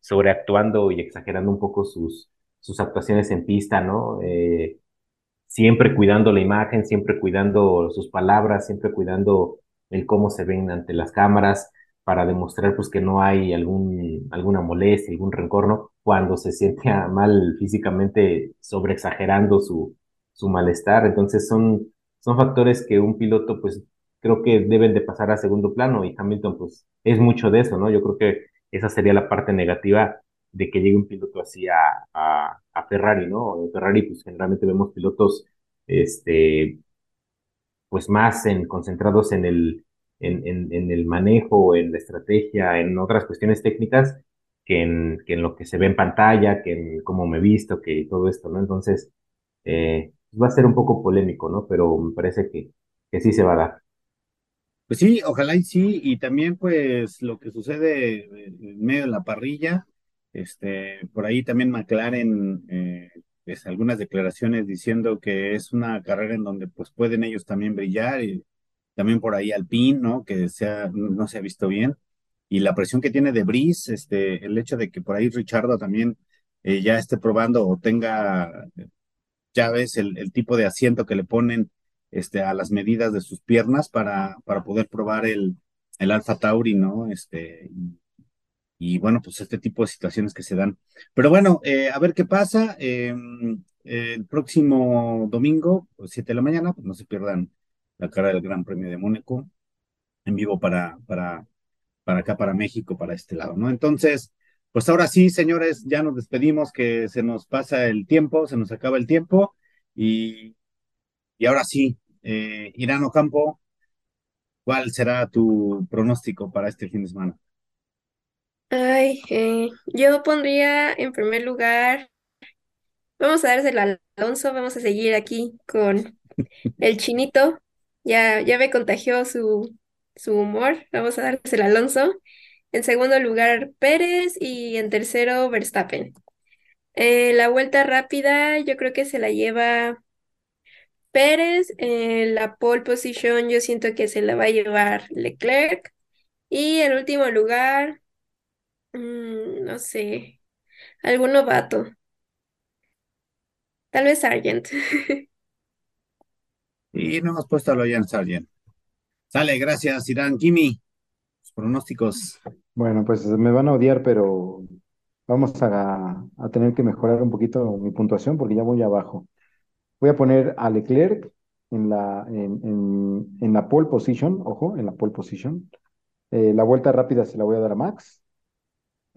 sobreactuando y exagerando un poco sus, sus actuaciones en pista, ¿no? Eh, siempre cuidando la imagen, siempre cuidando sus palabras, siempre cuidando el cómo se ven ante las cámaras para demostrar pues que no hay algún, alguna molestia, algún rencor, ¿no? Cuando se siente mal físicamente, sobreexagerando su, su malestar. Entonces son, son factores que un piloto pues creo que deben de pasar a segundo plano y Hamilton pues es mucho de eso, ¿no? Yo creo que esa sería la parte negativa de que llegue un piloto así a, a, a Ferrari, ¿no? En Ferrari, pues generalmente vemos pilotos, este, pues más en, concentrados en el, en, en, el manejo, en la estrategia, en otras cuestiones técnicas, que en, que en lo que se ve en pantalla, que en cómo me visto, que todo esto, ¿no? Entonces, eh, va a ser un poco polémico, ¿no? Pero me parece que, que sí se va a dar. Pues sí, ojalá y sí, y también pues lo que sucede en medio de la parrilla, este, por ahí también McLaren, eh, pues algunas declaraciones diciendo que es una carrera en donde pues pueden ellos también brillar, y también por ahí Alpine, ¿no? Que sea, no se ha visto bien, y la presión que tiene de Brice, este, el hecho de que por ahí Richardo también eh, ya esté probando o tenga, ya ves, el, el tipo de asiento que le ponen este, a las medidas de sus piernas para, para poder probar el, el Alfa Tauri, ¿no? Este, y, bueno, pues este tipo de situaciones que se dan. Pero bueno, eh, a ver qué pasa. Eh, el próximo domingo, 7 de la mañana, pues no se pierdan la cara del Gran Premio de Mónaco en vivo para, para, para acá, para México, para este lado, ¿no? Entonces, pues ahora sí, señores, ya nos despedimos, que se nos pasa el tiempo, se nos acaba el tiempo y y ahora sí, eh, Irán Ocampo, ¿cuál será tu pronóstico para este fin de semana? Ay, eh, yo pondría en primer lugar, vamos a dárselo al Alonso, vamos a seguir aquí con el chinito, ya, ya me contagió su, su humor, vamos a dárselo al Alonso. En segundo lugar, Pérez y en tercero, Verstappen. Eh, la vuelta rápida, yo creo que se la lleva Pérez. En la pole position yo siento que se la va a llevar Leclerc. Y el último lugar, mm, no sé, algún novato. Tal vez Sargent. Y no hemos puesto a Loyan Sargent. Sale, gracias, Irán. Kimi, pronósticos. Bueno, pues me van a odiar, pero vamos a, a tener que mejorar un poquito mi puntuación porque ya voy abajo. Voy a poner a Leclerc en la, en, en, en la pole position, ojo, en la pole position. Eh, la vuelta rápida se la voy a dar a Max.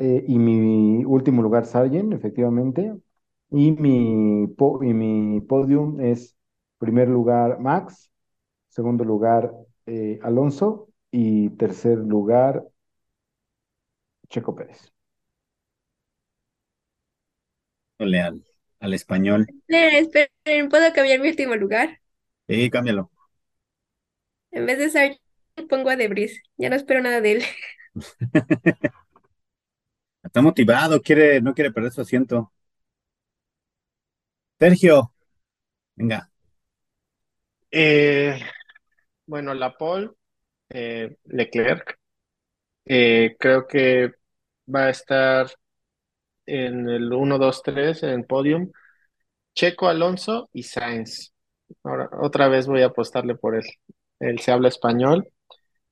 Eh, y mi último lugar, Sargent, efectivamente. Y mi, po- y mi podium es primer lugar Max, segundo lugar eh, Alonso y tercer lugar Checo Pérez. Leal, al español. Esperen, esperen, ¿puedo cambiar mi último lugar? Sí, cámbialo. En vez de Sargent pongo a Debris. Ya no espero nada de él. Está motivado, quiere, no quiere perder su asiento. Sergio, venga. Eh, bueno, la pole, eh, Leclerc, eh, creo que va a estar en el 1, 2, 3 en podium. Checo, Alonso y Sainz. Ahora, otra vez voy a apostarle por él. Él se habla español.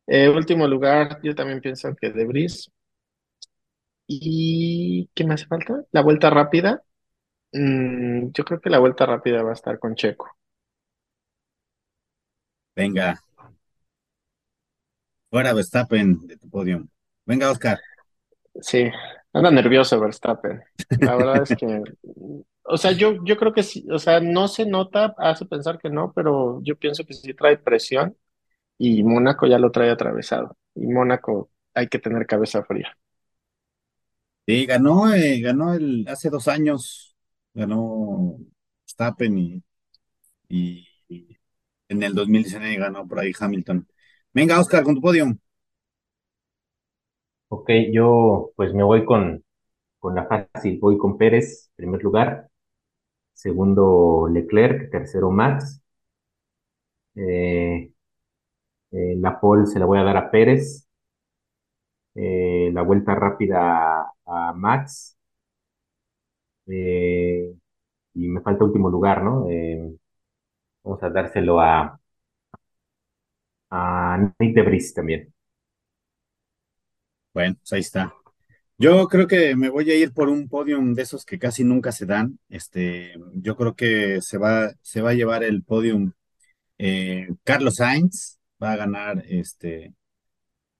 Último lugar, yo también pienso que De Vries. ¿Y qué me hace falta? La vuelta rápida. Mm, yo creo que la vuelta rápida va a estar con Checo. Venga. Fuera Verstappen de tu podio. Venga, Oscar. Sí, anda nervioso Verstappen. La verdad es que, o sea, yo, yo creo que sí, o sea, no se nota, hace pensar que no, pero yo pienso que sí trae presión y Mónaco ya lo trae atravesado. Y Mónaco hay que tener cabeza fría. Sí, ganó, eh, ganó el, hace dos años, ganó Verstappen y, y, en el 2019 ganó por ahí Hamilton. Venga, Oscar, con tu podio. Ok, yo pues me voy con, con la fácil, voy con Pérez, primer lugar, segundo Leclerc, tercero Max, eh, eh, la pole se la voy a dar a Pérez, la vuelta rápida a, Max, eh, y me falta último lugar, ¿no? Eh, vamos a dárselo a, a Nick de también. Bueno, pues ahí está. Yo creo que me voy a ir por un podium de esos que casi nunca se dan. Este, yo creo que se va, se va a llevar el podium eh, Carlos Sainz, va a ganar este,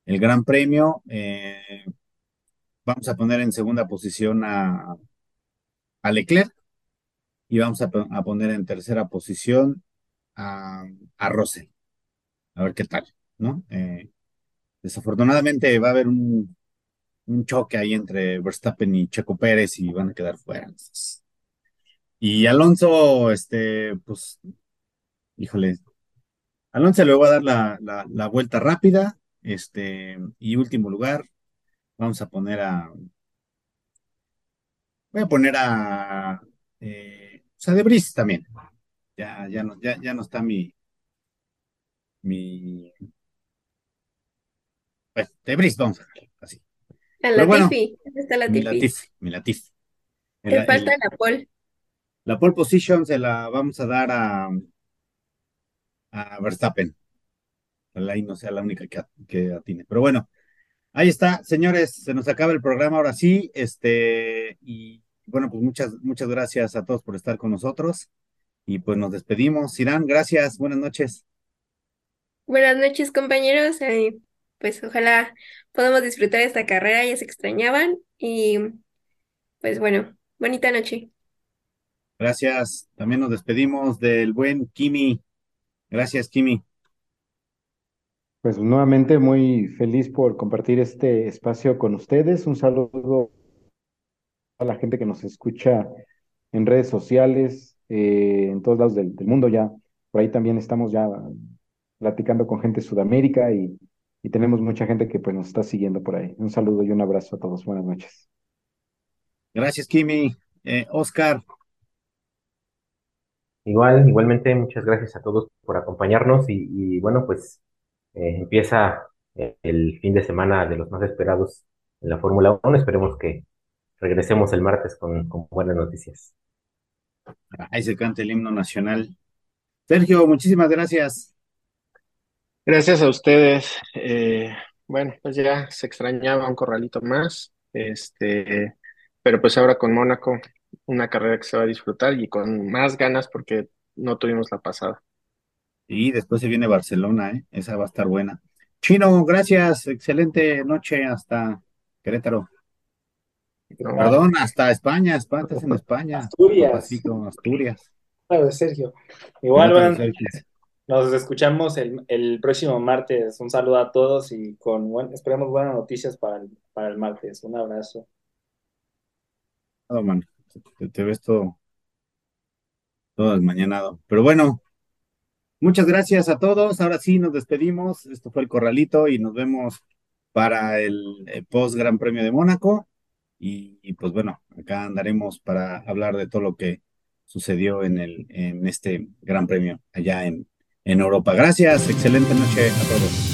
el Gran Premio. Eh, vamos a poner en segunda posición a, a Leclerc y vamos a, po- a poner en tercera posición a, a. A ver qué tal, ¿no? Eh, desafortunadamente va a haber un, choque ahí entre Verstappen y Checo Pérez y van a quedar fuera. Y Alonso, este, pues, híjole, Alonso le va a dar la, la vuelta rápida, este, y último lugar, vamos a poner a, voy a poner a, eh, o sea, de Brice también. Ya, ya no, ya, ya no está mi, mi, bueno, de Brice, vamos a ver, así. A Pero bueno, Latifi, ¿dónde está Mi Latifi? Latifi, mi Latifi. El- Te falta el- la pole. la pole position se la vamos a dar a, a Verstappen. Ojalá y no sea la única que, que atine. Pero bueno, ahí está, señores, se nos acaba el programa ahora sí. Este, y bueno, pues muchas, muchas gracias a todos por estar con nosotros. Y pues nos despedimos. Irán, gracias, buenas noches. Buenas noches, compañeros. eh, pues ojalá podamos disfrutar esta carrera, ya se extrañaban. Y pues bueno, bonita noche. Gracias. También nos despedimos del buen Kimi. Gracias, Kimi. Pues nuevamente muy feliz por compartir este espacio con ustedes. Un saludo a la gente que nos escucha en redes sociales, eh, en todos lados del, del mundo ya. Por ahí también estamos ya platicando con gente de Sudamérica y, y tenemos mucha gente que pues nos está siguiendo por ahí. Un saludo y un abrazo a todos. Buenas noches. Gracias, Kimi. Eh, Oscar, Igual, igualmente, muchas gracias a todos por acompañarnos y, y bueno, pues eh, empieza eh, el fin de semana de los más esperados en la Fórmula 1. Esperemos que regresemos el martes con, con buenas noticias. ahí se canta el himno nacional. Sergio, muchísimas gracias. Gracias a ustedes. Eh, bueno, pues ya se extrañaba un corralito más. Este, pero pues ahora con Mónaco, una carrera que se va a disfrutar y con más ganas porque no tuvimos la pasada. Y después se viene Barcelona, ¿eh? Esa va a estar buena. Chino, gracias. Excelente noche hasta Querétaro. ¿no? Perdón, hasta España. España, estás en España. Asturias. Papacito, Asturias. Claro, Sergio. Igual, nos escuchamos el, el próximo martes. Un saludo a todos y con buen, esperemos buenas noticias para el, para el martes. Un abrazo. Oh, man, te, te ves todo, todo desmañanado. Pero bueno, muchas gracias a todos. Ahora sí nos despedimos. Esto fue el Corralito y nos vemos para el, eh, post Gran Premio de Mónaco. Y, y, pues bueno, acá andaremos para hablar de todo lo que sucedió en el, en este Gran Premio allá en, en Europa. Gracias, excelente noche a todos.